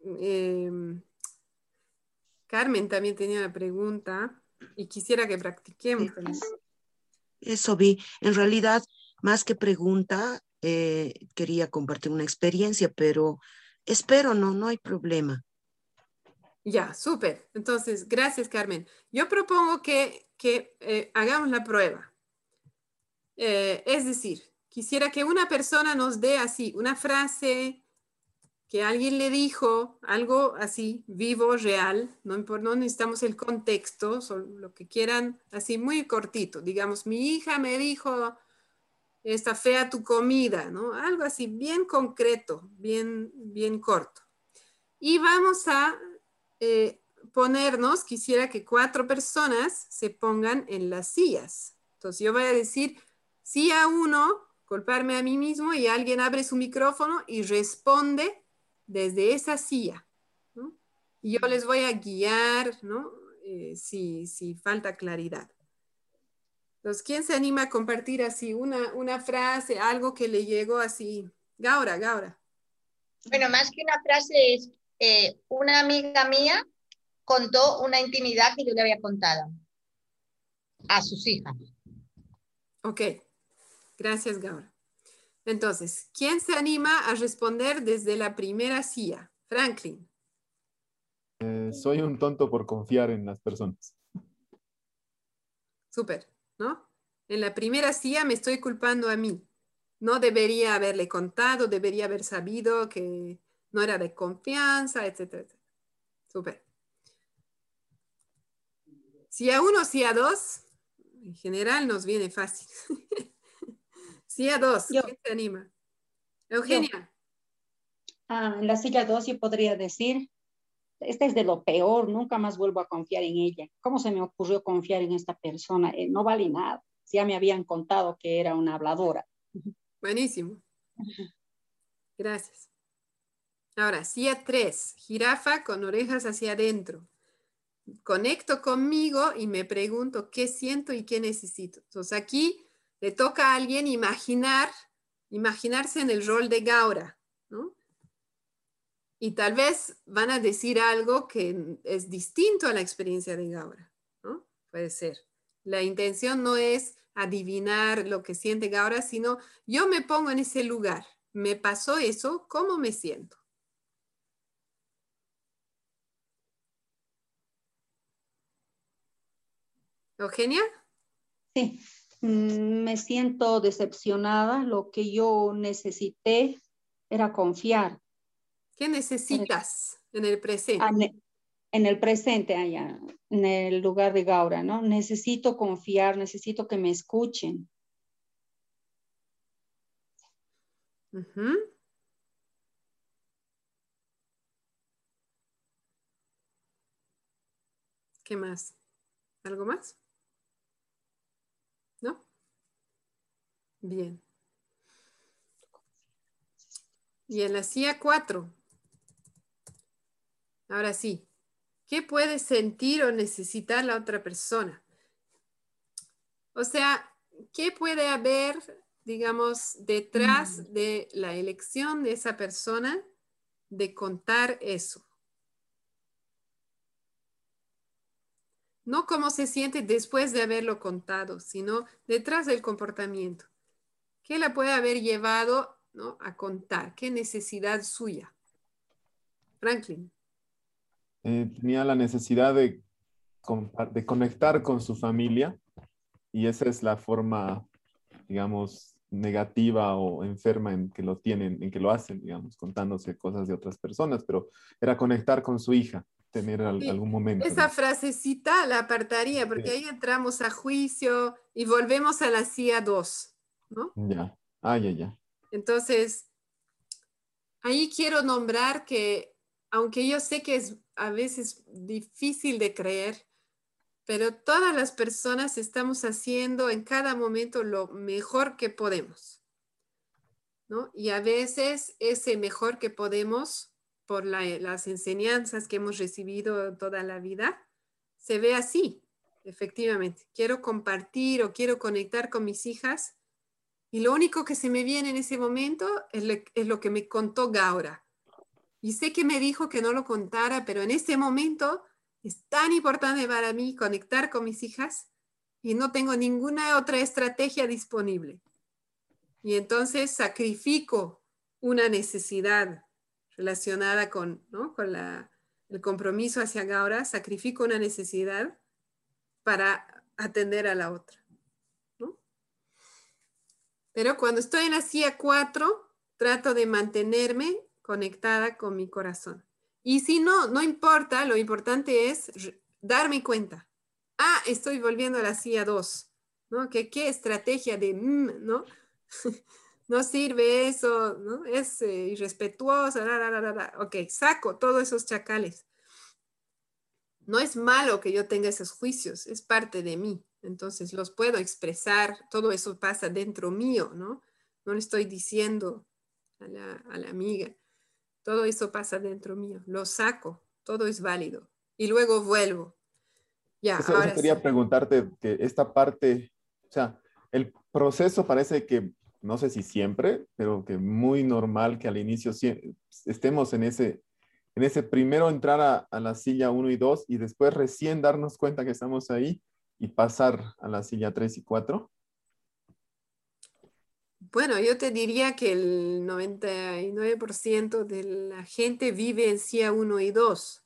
em, Carmen también tenía una pregunta y quisiera que practiquemos. Eso vi. En realidad, más que pregunta, eh, quería compartir una experiencia, pero Espero, no, no hay problema. Ya, súper. Entonces, gracias, Carmen. Yo propongo que, eh, hagamos la prueba. Eh, es decir, quisiera que una persona nos dé así una frase que alguien le dijo, algo así, vivo, real, no, no necesitamos el contexto, lo que quieran, así muy cortito. Digamos, mi hija me dijo está fea tu comida, ¿no? Algo así, bien concreto, bien, bien corto. Y vamos a eh, ponernos, quisiera que cuatro personas se pongan en las sillas. Entonces yo voy a decir sí a uno, culparme a mí mismo y alguien abre su micrófono y responde desde esa silla. ¿no? Y yo les voy a guiar, ¿no? Eh, si, si falta claridad. Entonces, ¿quién se anima a compartir así una, una frase, algo que le llegó así? Gaura, Gaura. Bueno, más que una frase es, eh, una amiga mía contó una intimidad que yo le había contado a sus hijas. Ok, gracias Gaura. Entonces, ¿quién se anima a responder desde la primera silla? Franklin. Eh, soy un tonto por confiar en las personas. Súper, ¿no? En la primera silla me estoy culpando a mí. No debería haberle contado, debería haber sabido que no era de confianza, etcétera, etcétera. Súper. Si a uno, si a dos, en general nos viene fácil. si a dos, ¿quién se anima? Eugenia. Ah, en la silla dos yo podría decir, esta es de lo peor, nunca más vuelvo a confiar en ella. ¿Cómo se me ocurrió confiar en esta persona? Eh, no vale nada. Ya me habían contado que era una habladora. Buenísimo. Gracias. Ahora, silla tres, jirafa con orejas hacia adentro. Conecto conmigo y me pregunto qué siento y qué necesito. Entonces aquí le toca a alguien imaginar, imaginarse en el rol de Gaura, ¿no? Y tal vez van a decir algo que es distinto a la experiencia de Gaura, ¿no? Puede ser. La intención no es adivinar lo que siente Gaura, sino yo me pongo en ese lugar. Me pasó eso, ¿cómo me siento? Eugenia? Sí, me siento decepcionada. Lo que yo necesité era confiar. ¿Qué necesitas en el presente? Ah, en el presente, allá, en el lugar de Gaura, ¿no? Necesito confiar, necesito que me escuchen. ¿Qué más? ¿Algo más? ¿No? Bien. Y en la CIA 4. Ahora sí, ¿qué puede sentir o necesitar la otra persona? O sea, ¿qué puede haber, digamos, detrás mm. de la elección de esa persona de contar eso? No cómo se siente después de haberlo contado, sino detrás del comportamiento. ¿Qué la puede haber llevado a contar? ¿Qué necesidad suya? Franklin. Eh, tenía la necesidad de, de conectar con su familia y esa es la forma, digamos, negativa o enferma en que lo tienen, en que lo hacen, digamos, contándose cosas de otras personas, pero era conectar con su hija, tener algún momento. Esa frasecita la apartaría, porque ahí entramos a juicio y volvemos a la CIA 2, ¿no? Ya, ah, ya, ya. Entonces, ahí quiero nombrar que, aunque yo sé que es a veces difícil de creer, pero todas las personas estamos haciendo en cada momento lo mejor que podemos. ¿no? Y a veces ese mejor que podemos, por las enseñanzas que hemos recibido toda la vida, se ve así, efectivamente. Quiero compartir o quiero conectar con mis hijas y lo único que se me viene en ese momento es, es lo que me contó Gaura. Y sé que me dijo que no lo contara, pero en ese momento es tan importante para mí conectar con mis hijas y no tengo ninguna otra estrategia disponible. Y entonces sacrifico una necesidad relacionada con, con el compromiso hacia ahora, sacrifico una necesidad para atender a la otra. Pero cuando estoy en la CIA 4, trato de mantenerme conectada con mi corazón. Y si no, no importa, lo importante es darme cuenta. Ah, estoy volviendo a la CIA 2, ¿no? ¿Qué, qué estrategia de, mm, ¿no? no sirve eso, ¿no? Es eh, irrespetuoso, ok, saco todos esos chacales. No es malo que yo tenga esos juicios, es parte de mí. Entonces los puedo expresar, todo eso pasa dentro mío, ¿no? No le estoy diciendo a la, a la amiga. Todo eso pasa dentro mío. Lo saco, todo es válido. Y luego vuelvo. Ya, ahora quería preguntarte que esta parte, o sea, el proceso parece que, no sé si siempre, pero que muy normal que al inicio estemos en ese, en ese primero entrar a, a la silla 1 y 2 y después recién darnos cuenta que estamos ahí y pasar a la silla 3 y 4. Bueno, yo te diría que el 99% de la gente vive en CIA 1 y 2.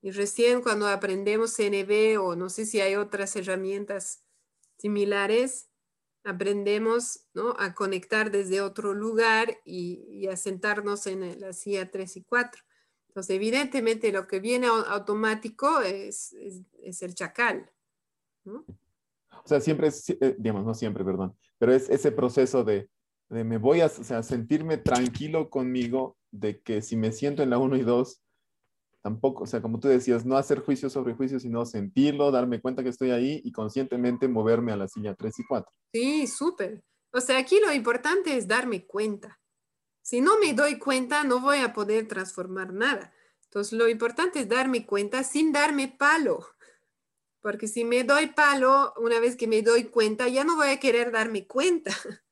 Y recién cuando aprendemos CNV o no sé si hay otras herramientas similares, aprendemos ¿no? a conectar desde otro lugar y, a sentarnos en la CIA 3 y 4. Entonces, evidentemente lo que viene automático es, es, el chacal. ¿No? O sea, siempre es, eh, digamos, no siempre, perdón, pero es ese proceso de, de me voy a o sea, sentirme tranquilo conmigo de que si me siento en la 1 y 2, tampoco, o sea, como tú decías, no hacer juicio sobre juicio, sino sentirlo, darme cuenta que estoy ahí y conscientemente moverme a la silla 3 y 4. Sí, súper. O sea, aquí lo importante es darme cuenta. Si no me doy cuenta, no voy a poder transformar nada. Entonces, lo importante es darme cuenta sin darme palo. Porque si me doy palo, una vez que me doy cuenta, ya no voy a querer darme cuenta,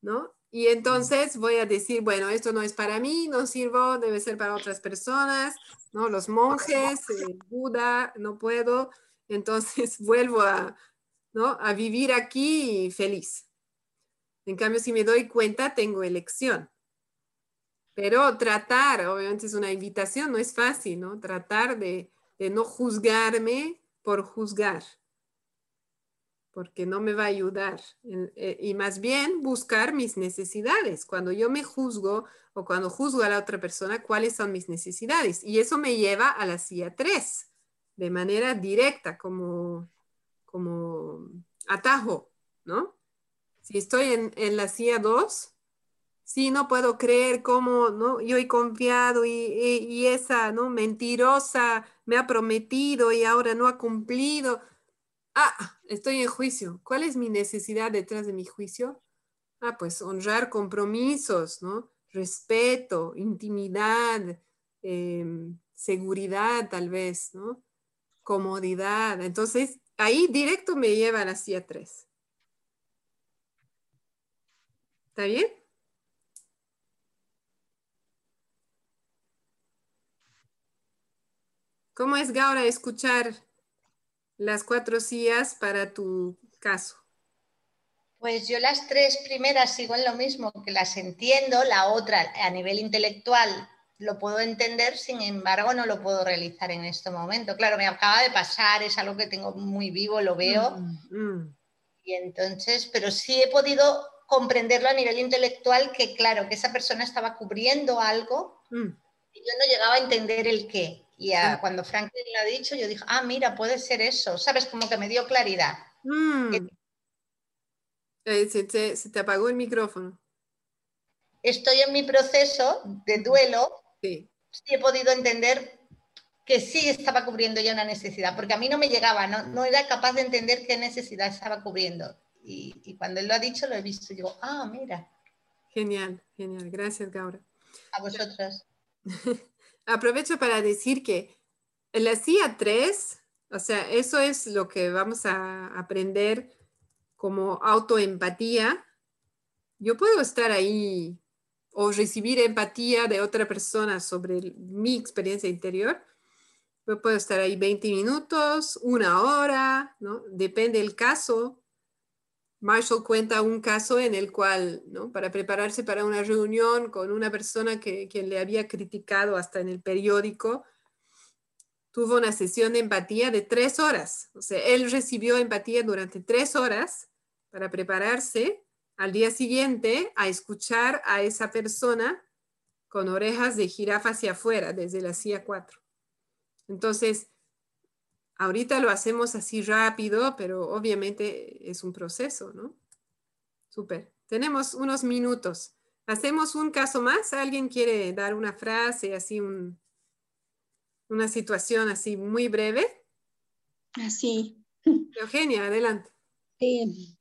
¿no? Y entonces voy a decir, bueno, esto no es para mí, no sirvo, debe ser para otras personas, ¿no? Los monjes, Buda, no puedo. Entonces vuelvo a, ¿no? a vivir aquí feliz. En cambio, si me doy cuenta, tengo elección. Pero tratar, obviamente es una invitación, no es fácil, ¿no? Tratar de, de no juzgarme por juzgar porque no me va a ayudar. Eh, y más bien buscar mis necesidades. Cuando yo me juzgo o cuando juzgo a la otra persona, cuáles son mis necesidades. Y eso me lleva a la silla 3, de manera directa, como, como atajo, ¿no? Si estoy en, en la silla 2, sí, no puedo creer cómo, ¿no? Yo he confiado y, y esa, ¿no? Mentirosa me ha prometido y ahora no ha cumplido Ah, estoy en juicio. ¿Cuál es mi necesidad detrás de mi juicio? Ah, pues honrar compromisos, ¿no? Respeto, intimidad, em, seguridad tal vez, ¿no? Comodidad. Entonces, ahí directo me lleva a la CIA 3. ¿Está bien? ¿Cómo es, Gaura, escuchar las cuatro sillas para tu caso? Pues yo las tres primeras sigo en lo mismo, que las entiendo, la otra a nivel intelectual lo puedo entender, sin embargo no lo puedo realizar en este momento. Claro, me acaba de pasar, es algo que tengo muy vivo, lo veo. Mm, mm. Y entonces, pero sí he podido comprenderlo a nivel intelectual que claro, que esa persona estaba cubriendo algo mm. y yo no llegaba a entender el qué. Y cuando Franklin lo ha dicho, yo dije, ah, mira, puede ser eso, ¿sabes? Como que me dio claridad. Mm. Eh, se, te, apagó el micrófono. Estoy en mi proceso de duelo. Sí. sí. he podido entender que sí estaba cubriendo ya una necesidad, porque a mí no me llegaba, no, no era capaz de entender qué necesidad estaba cubriendo. Y, y, cuando él lo ha dicho, lo he visto. Y digo, ah, mira. Genial, genial. Gracias, Gaura. A vosotras. aprovecho para decir que la CIA 3, o sea, eso es lo que vamos a aprender como autoempatía. Yo puedo estar ahí o recibir empatía de otra persona sobre mi experiencia interior. Yo puedo estar ahí 20 minutos, una hora, ¿no? Depende del caso. Marshall cuenta un caso en el cual, ¿no? para prepararse para una reunión con una persona que quien le había criticado hasta en el periódico, tuvo una sesión de empatía de tres horas. O sea, él recibió empatía durante tres horas para prepararse al día siguiente a escuchar a esa persona con orejas de jirafa hacia afuera desde la CIA 4. Entonces, Ahorita lo hacemos así rápido, pero obviamente es un proceso, ¿no? Súper. Tenemos unos minutos. ¿Hacemos un caso más? ¿Alguien quiere dar una frase, así una situación así muy breve? Así. Eugenia, adelante. Sí.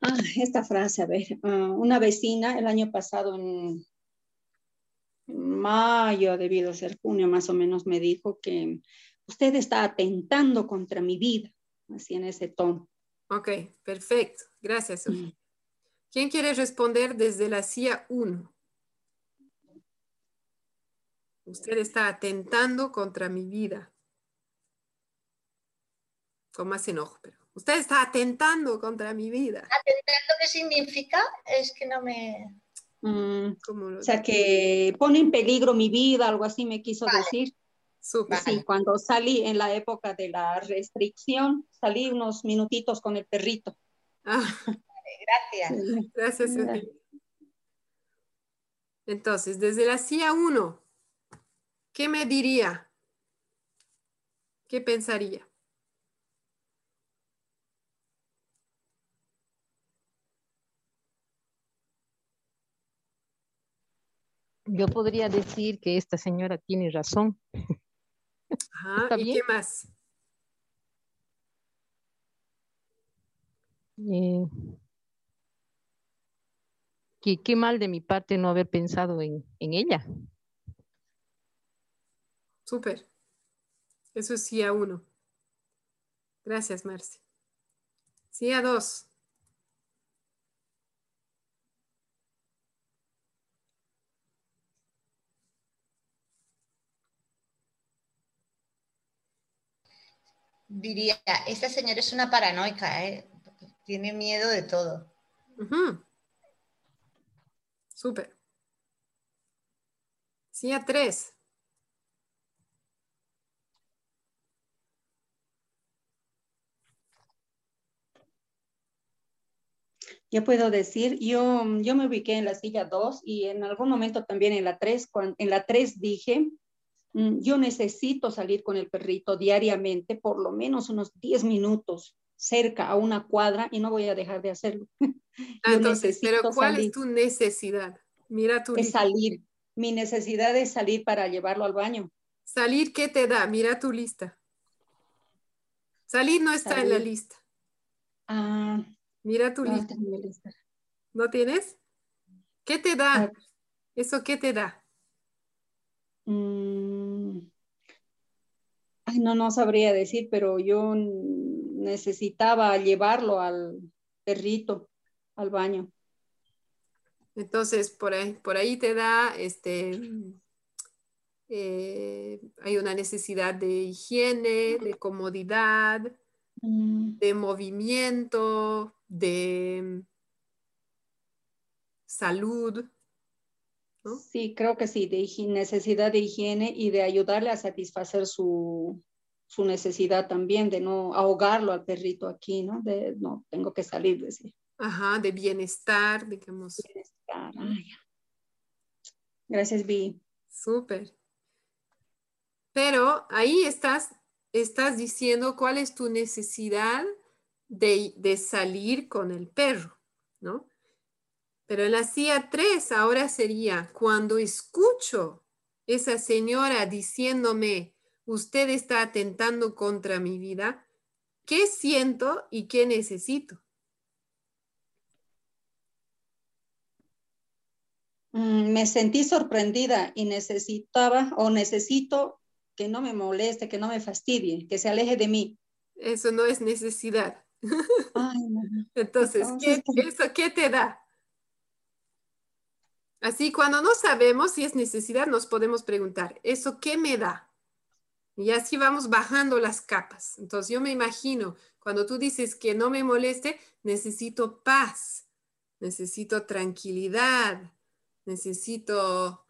Ah, esta frase, a ver, ah, una vecina el año pasado en mayo, debido a ser junio más o menos, me dijo que usted está atentando contra mi vida, así en ese tono. Ok, perfecto. Gracias. Mm. ¿Quién quiere responder desde la CIA 1? Usted está atentando contra mi vida. Con más enojo, pero Usted está atentando contra mi vida. ¿Atentando qué significa? Es que no me... Mm, ¿Cómo lo o sea, que pone en peligro mi vida, algo así me quiso Vale. decir. Súper. Sí, cuando salí en la época de la restricción, salí unos minutitos con el perrito. Ah, Gracias. gracias. Entonces, desde la CIA 1, ¿qué me diría? ¿Qué pensaría? Yo podría decir que esta señora tiene razón. Ajá, ¿Está ¿Y bien? qué más? Eh, que qué mal de mi parte no haber pensado en, en ella. Súper. Eso es CIA 1. Gracias, Marci. CIA 2. Diría, esta señora es una paranoica, ¿eh? Tiene miedo de todo. Ujú. Súper. CIA 3. Yo puedo decir, yo, yo me ubiqué en la silla 2 y en algún momento también en la 3, en la 3 dije, yo necesito salir con el perrito diariamente, por lo menos unos 10 minutos cerca a una cuadra y no voy a dejar de hacerlo. Ah, entonces, pero ¿cuál salir. es tu necesidad? Mira tu Es salir. Mi necesidad es salir para llevarlo al baño. Salir, ¿qué te da? Mira tu lista. Salir no está en la lista. Ah, Mira tu no, lista. lista. ¿No tienes? ¿Qué te da? Ah. ¿Eso qué te da? Mm, Ay, no, no sabría decir, pero yo necesitaba llevarlo al perrito al baño. Entonces, por ahí, por ahí te da, este, eh, hay una necesidad de higiene, de comodidad, Mm, de movimiento, de salud. ¿No? Sí, creo que sí, de necesidad de higiene y de ayudarle a satisfacer su, su necesidad también, de no ahogarlo al perrito aquí, ¿no? De no, tengo que salir, decir. Ajá, de bienestar, digamos. Bienestar, ay. Gracias, Vi. Súper. Pero ahí estás, estás diciendo cuál es tu necesidad de, de salir con el perro, ¿no? Pero en la CIA 3 ahora sería cuando escucho esa señora diciéndome, usted está atentando contra mi vida, ¿qué siento y qué necesito? Mm, me sentí sorprendida y necesitaba o necesito que no me moleste, que no me fastidie, que se aleje de mí. Eso no es necesidad. Ay, no. Entonces, ¿qué, ¿eso qué te da? Así, cuando no sabemos si es necesidad, nos podemos preguntar, ¿eso qué me da? Y así vamos bajando las capas. Entonces, yo me imagino, cuando tú dices que no me moleste, necesito paz, necesito tranquilidad, necesito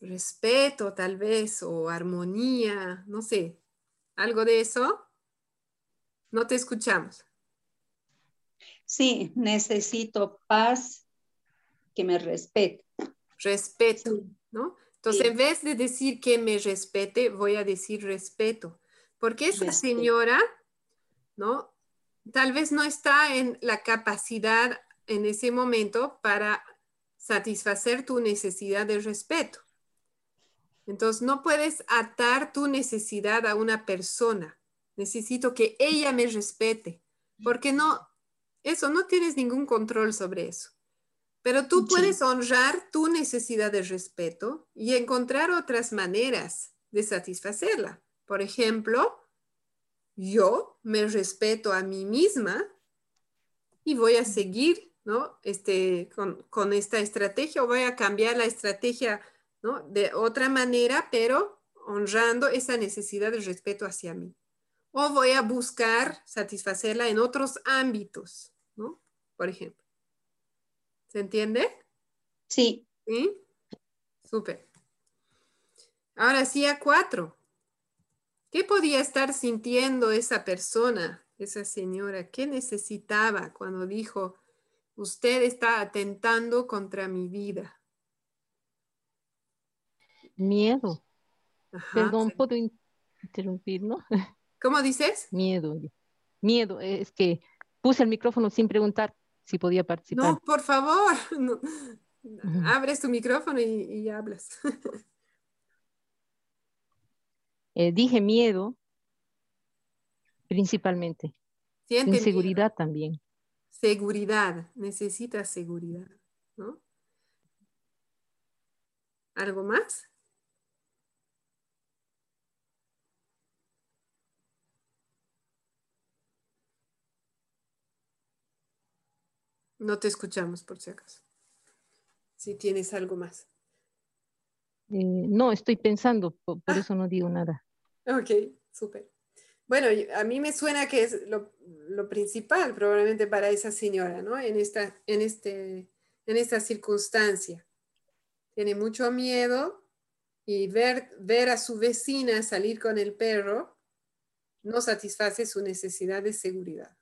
respeto tal vez, o armonía, no sé, algo de eso. No te escuchamos. Sí, necesito paz, que me respete. Respeto, Sí. ¿no? Entonces, Sí. en vez de decir que me respete, voy a decir respeto. Porque esa Respeto. señora, ¿no? Tal vez no está en la capacidad en ese momento para satisfacer tu necesidad de respeto. Entonces, no puedes atar tu necesidad a una persona. Necesito que ella me respete, porque no, eso no tienes ningún control sobre eso. Pero tú puedes honrar tu necesidad de respeto y encontrar otras maneras de satisfacerla. Por ejemplo, yo me respeto a mí misma y voy a seguir ¿no? este, con, con esta estrategia o voy a cambiar la estrategia ¿no? de otra manera, pero honrando esa necesidad de respeto hacia mí. o voy a buscar satisfacerla en otros ámbitos, ¿no? Por ejemplo. ¿Se entiende? Sí. ¿Sí? Súper. Ahora sí a cuatro. ¿Qué podía estar sintiendo esa persona, esa señora? ¿Qué necesitaba cuando dijo, usted está atentando contra mi vida? Miedo. Perdón, ¿puedo interrumpir, no? ¿Cómo dices? Miedo. Miedo. Es que puse el micrófono sin preguntar si podía participar. No, por favor. Abres tu micrófono y, hablas. Eh, dije miedo, principalmente. Inseguridad también. Seguridad, necesitas seguridad, ¿no? ¿Algo más? No te escuchamos por si acaso. Si tienes algo más. Eh, no, estoy pensando, por, ah. eso no digo nada. Ok, súper. Bueno, a mí me suena que es lo, principal probablemente para esa señora, ¿no? En esta, en, este, en esta circunstancia. Tiene mucho miedo y ver, ver a su vecina salir con el perro no satisface su necesidad de seguridad.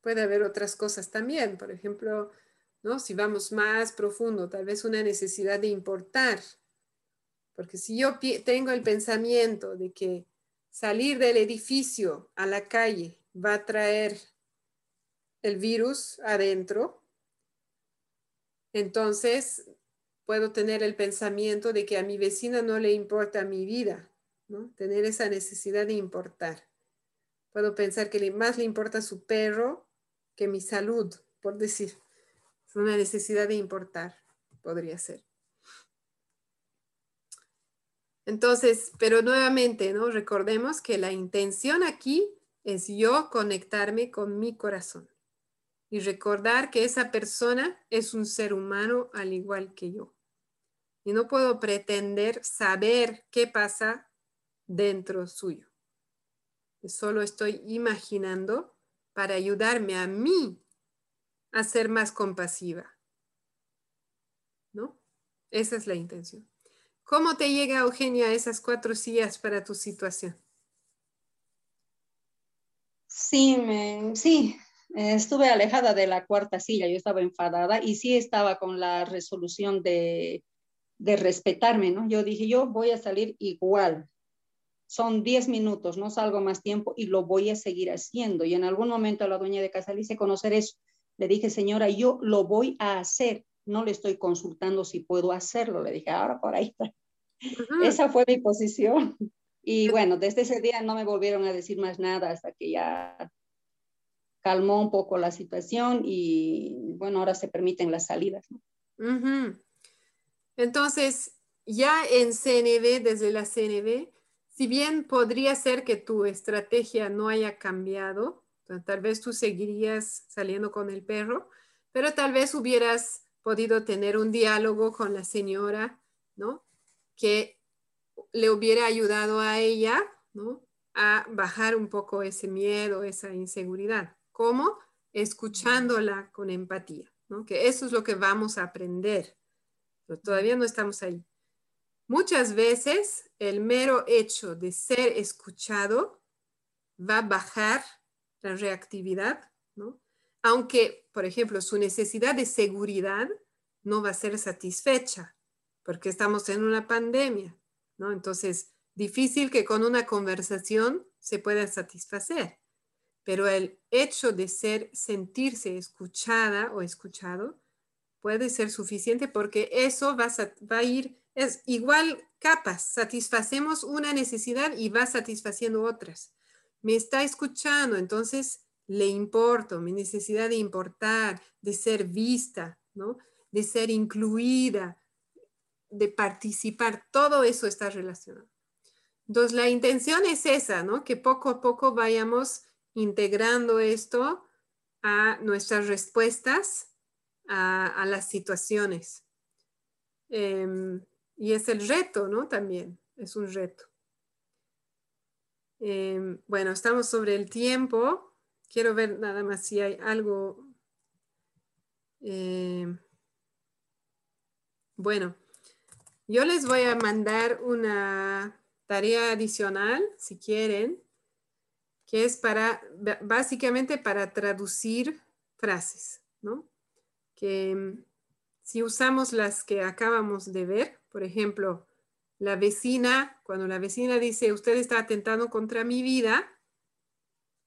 Puede haber otras cosas también, por ejemplo, ¿no? si vamos más profundo, tal vez una necesidad de importar. Porque si yo tengo el pensamiento de que salir del edificio a la calle va a traer el virus adentro, entonces puedo tener el pensamiento de que a mi vecina no le importa mi vida, ¿no? tener esa necesidad de importar. Puedo pensar que más le importa su perro que mi salud, por decir. Es una necesidad de importar, podría ser. Entonces, pero nuevamente, ¿no? Recordemos que la intención aquí es yo conectarme con mi corazón y recordar que esa persona es un ser humano al igual que yo. Y no puedo pretender saber qué pasa dentro suyo. Solo estoy imaginando para ayudarme a mí a ser más compasiva. ¿No? Esa es la intención. ¿Cómo te llega, Eugenia, esas cuatro sillas para tu situación? Sí, me, sí, estuve alejada de la cuarta silla, yo estaba enfadada y sí estaba con la resolución de, de respetarme, ¿no? Yo dije, yo voy a salir igual, son 10 minutos, no salgo más tiempo y lo voy a seguir haciendo. Y en algún momento a la dueña de casa le hice conocer eso. Le dije, señora, yo lo voy a hacer, no le estoy consultando si puedo hacerlo. Le dije, ahora por ahí está. Esa fue mi posición. Y bueno, desde ese día no me volvieron a decir más nada hasta que ya calmó un poco la situación y bueno, ahora se permiten las salidas. Entonces, ya en CNB, desde la CNB, si bien podría ser que tu estrategia no haya cambiado, tal vez tú seguirías saliendo con el perro, pero tal vez hubieras podido tener un diálogo con la señora, ¿no? Que le hubiera ayudado a ella, ¿no? A bajar un poco ese miedo, esa inseguridad. ¿Cómo? Escuchándola con empatía, ¿no? Que eso es lo que vamos a aprender. Pero todavía no estamos ahí. Muchas veces el mero hecho de ser escuchado va a bajar la reactividad, ¿no? Aunque, por ejemplo, su necesidad de seguridad no va a ser satisfecha porque estamos en una pandemia, ¿no? Entonces, difícil que con una conversación se pueda satisfacer, pero el hecho de ser, sentirse escuchada o escuchado puede ser suficiente porque eso va va a ir es igual capas, satisfacemos una necesidad y va satisfaciendo otras. Me está escuchando, entonces le importo, mi necesidad de importar, de ser vista, ¿no? de ser incluida, de participar, todo eso está relacionado. Entonces, la intención es esa, ¿no? Que poco a poco vayamos integrando esto a nuestras respuestas a, las situaciones. Em, y es el reto, ¿no? También es un reto. Em, bueno, estamos sobre el tiempo. Quiero ver nada más si hay algo. Em, bueno, yo les voy a mandar una tarea adicional, si quieren, que es para, básicamente para traducir frases, ¿no? Que em, si usamos las que acabamos de ver, por ejemplo, la vecina, cuando la vecina dice, usted está atentando contra mi vida,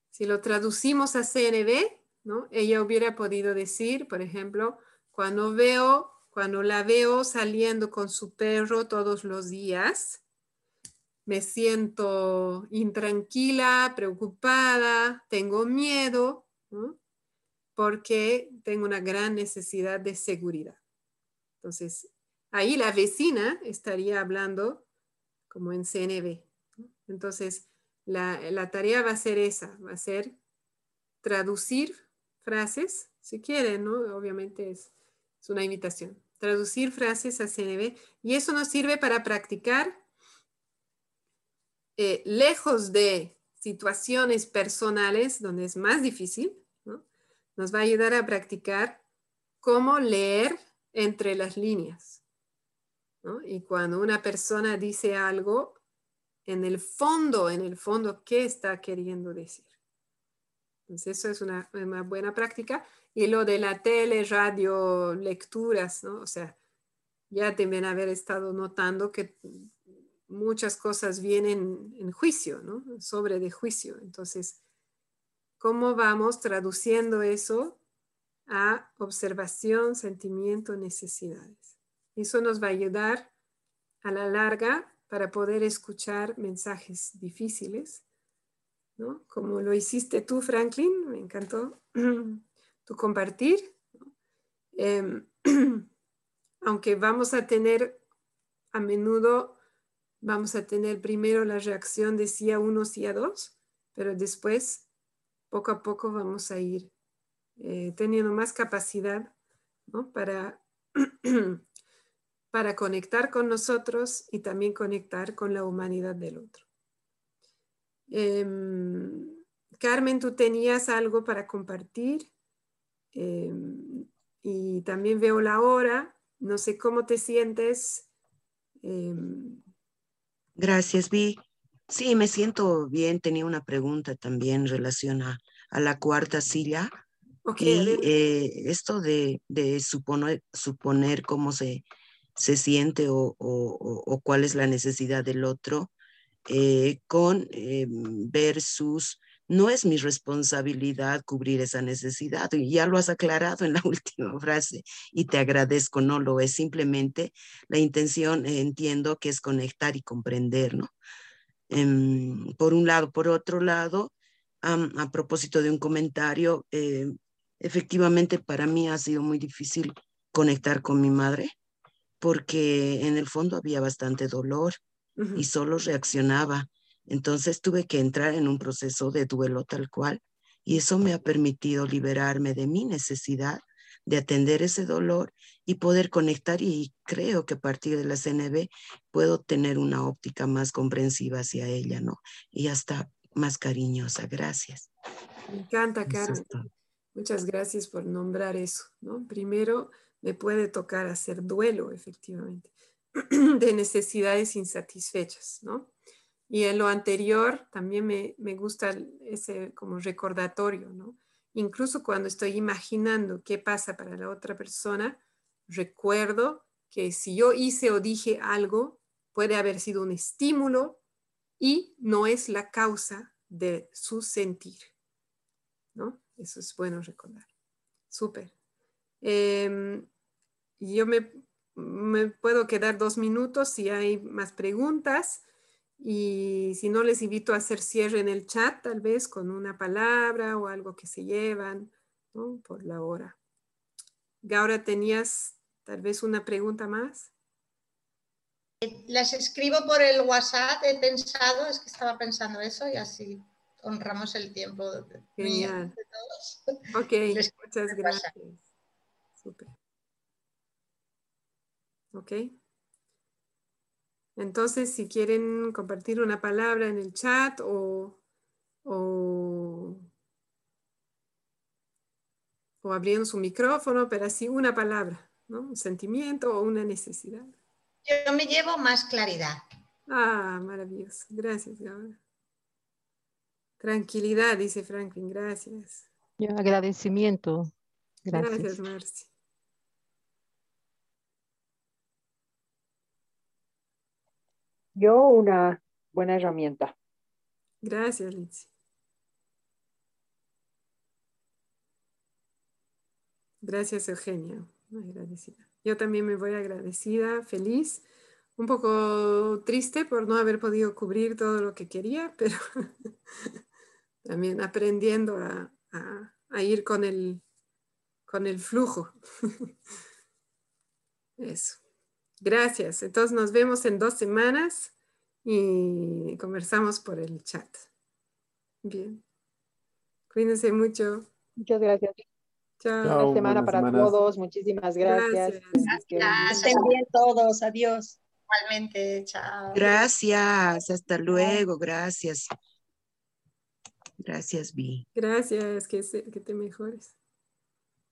si lo traducimos a CNB, ¿no? Ella hubiera podido decir, por ejemplo, cuando veo, cuando la veo saliendo con su perro todos los días, me siento intranquila, preocupada, tengo miedo, porque tengo una gran necesidad de seguridad. Entonces, Ahí la vecina estaría hablando como en CNB. Entonces, la, tarea va a ser esa, va a ser traducir frases, si quieren, ¿no? Obviamente es, una invitación. Traducir frases a CNB y eso nos sirve para practicar eh, lejos de situaciones personales donde es más difícil, nos va a ayudar a practicar cómo leer entre las líneas. Y cuando una persona dice algo, en el fondo, en el fondo, ¿qué está queriendo decir? Entonces, eso es una, buena práctica. Y lo de la tele, radio, lecturas, ¿no? O sea, ya deben haber estado notando que muchas cosas vienen en juicio, ¿no? Sobre de juicio. Entonces, ¿cómo vamos traduciendo eso a observación, sentimiento, necesidades? Eso nos va a ayudar a la larga para poder escuchar mensajes difíciles, ¿no? Como lo hiciste tú, Franklin, me encantó tu compartir. Em, aunque vamos a tener a menudo, vamos a tener primero la reacción de sí a uno, sí a dos, pero después, poco a poco, vamos a ir eh, teniendo más capacidad para para conectar con nosotros y también conectar con la humanidad del otro. Em, Carmen, tú tenías algo para compartir em, y también veo la hora. No sé cómo te sientes. Em, Gracias, Vi. Sí, me siento bien. Tenía una pregunta también en relación a, la cuarta silla. Y eh, esto de, suponer, suponer cómo se, se siente o, cuál es la necesidad del otro, eh, con eh, versus no es mi responsabilidad cubrir esa necesidad. Y ya lo has aclarado en la última frase y te agradezco, no lo es. Simplemente la intención eh, entiendo que es conectar y comprender, ¿no? Em, por un lado. Por otro lado, a propósito de un comentario, efectivamente para mí ha sido muy difícil conectar con mi madre porque en el fondo había bastante dolor y solo reaccionaba. Entonces tuve que entrar en un proceso de duelo tal cual y eso me ha permitido liberarme de mi necesidad de atender ese dolor y poder conectar y creo que a partir de la CNB puedo tener una óptica más comprensiva hacia ella, ¿no? Y hasta más cariñosa. Gracias. Me encanta, Carmen. Muchas gracias por nombrar eso, ¿no? Primero, me puede tocar hacer duelo, efectivamente, de necesidades insatisfechas, ¿no? Y en lo anterior también me, me gusta ese como recordatorio, ¿no? Incluso cuando estoy imaginando qué pasa para la otra persona, recuerdo que si yo hice o dije algo, puede haber sido un estímulo y no es la causa de su sentir, ¿no? Eso es bueno recordar. Súper. Em, yo me, puedo quedar dos minutos si hay más preguntas y si no les invito a hacer cierre en el chat, tal vez con una palabra o algo que se llevan por la hora. Gaura, ¿tenías tal vez una pregunta más? Las escribo por el WhatsApp, he pensado, es que estaba pensando eso y así honramos el tiempo Genial. Todos. Ok, muchas gracias. Super. ¿Ok? Entonces, si quieren compartir una palabra en el chat o, o, o abriendo su micrófono, pero así una palabra, ¿no? Un sentimiento o una necesidad. Yo me llevo más claridad. Ah, maravilloso. Gracias, Tranquilidad, dice Franklin. Gracias. Yo agradecimiento. Gracias, Gracias Marci. Yo una buena herramienta. Gracias, Lindsay. Gracias, Eugenia. Agradecida. Yo también me voy agradecida, feliz, un poco triste por no haber podido cubrir todo lo que quería, pero también aprendiendo a, ir con el, con el flujo. Eso. Gracias. Entonces nos vemos en dos semanas y conversamos por el chat. Bien. Cuídense mucho. Muchas gracias. Chao. Buena semana para todos. Muchísimas gracias. Gracias. Estén bien todos. Adiós. Igualmente. Chao. Gracias. Hasta luego. Gracias. Gracias, Vi. Gracias. Que, que te mejores.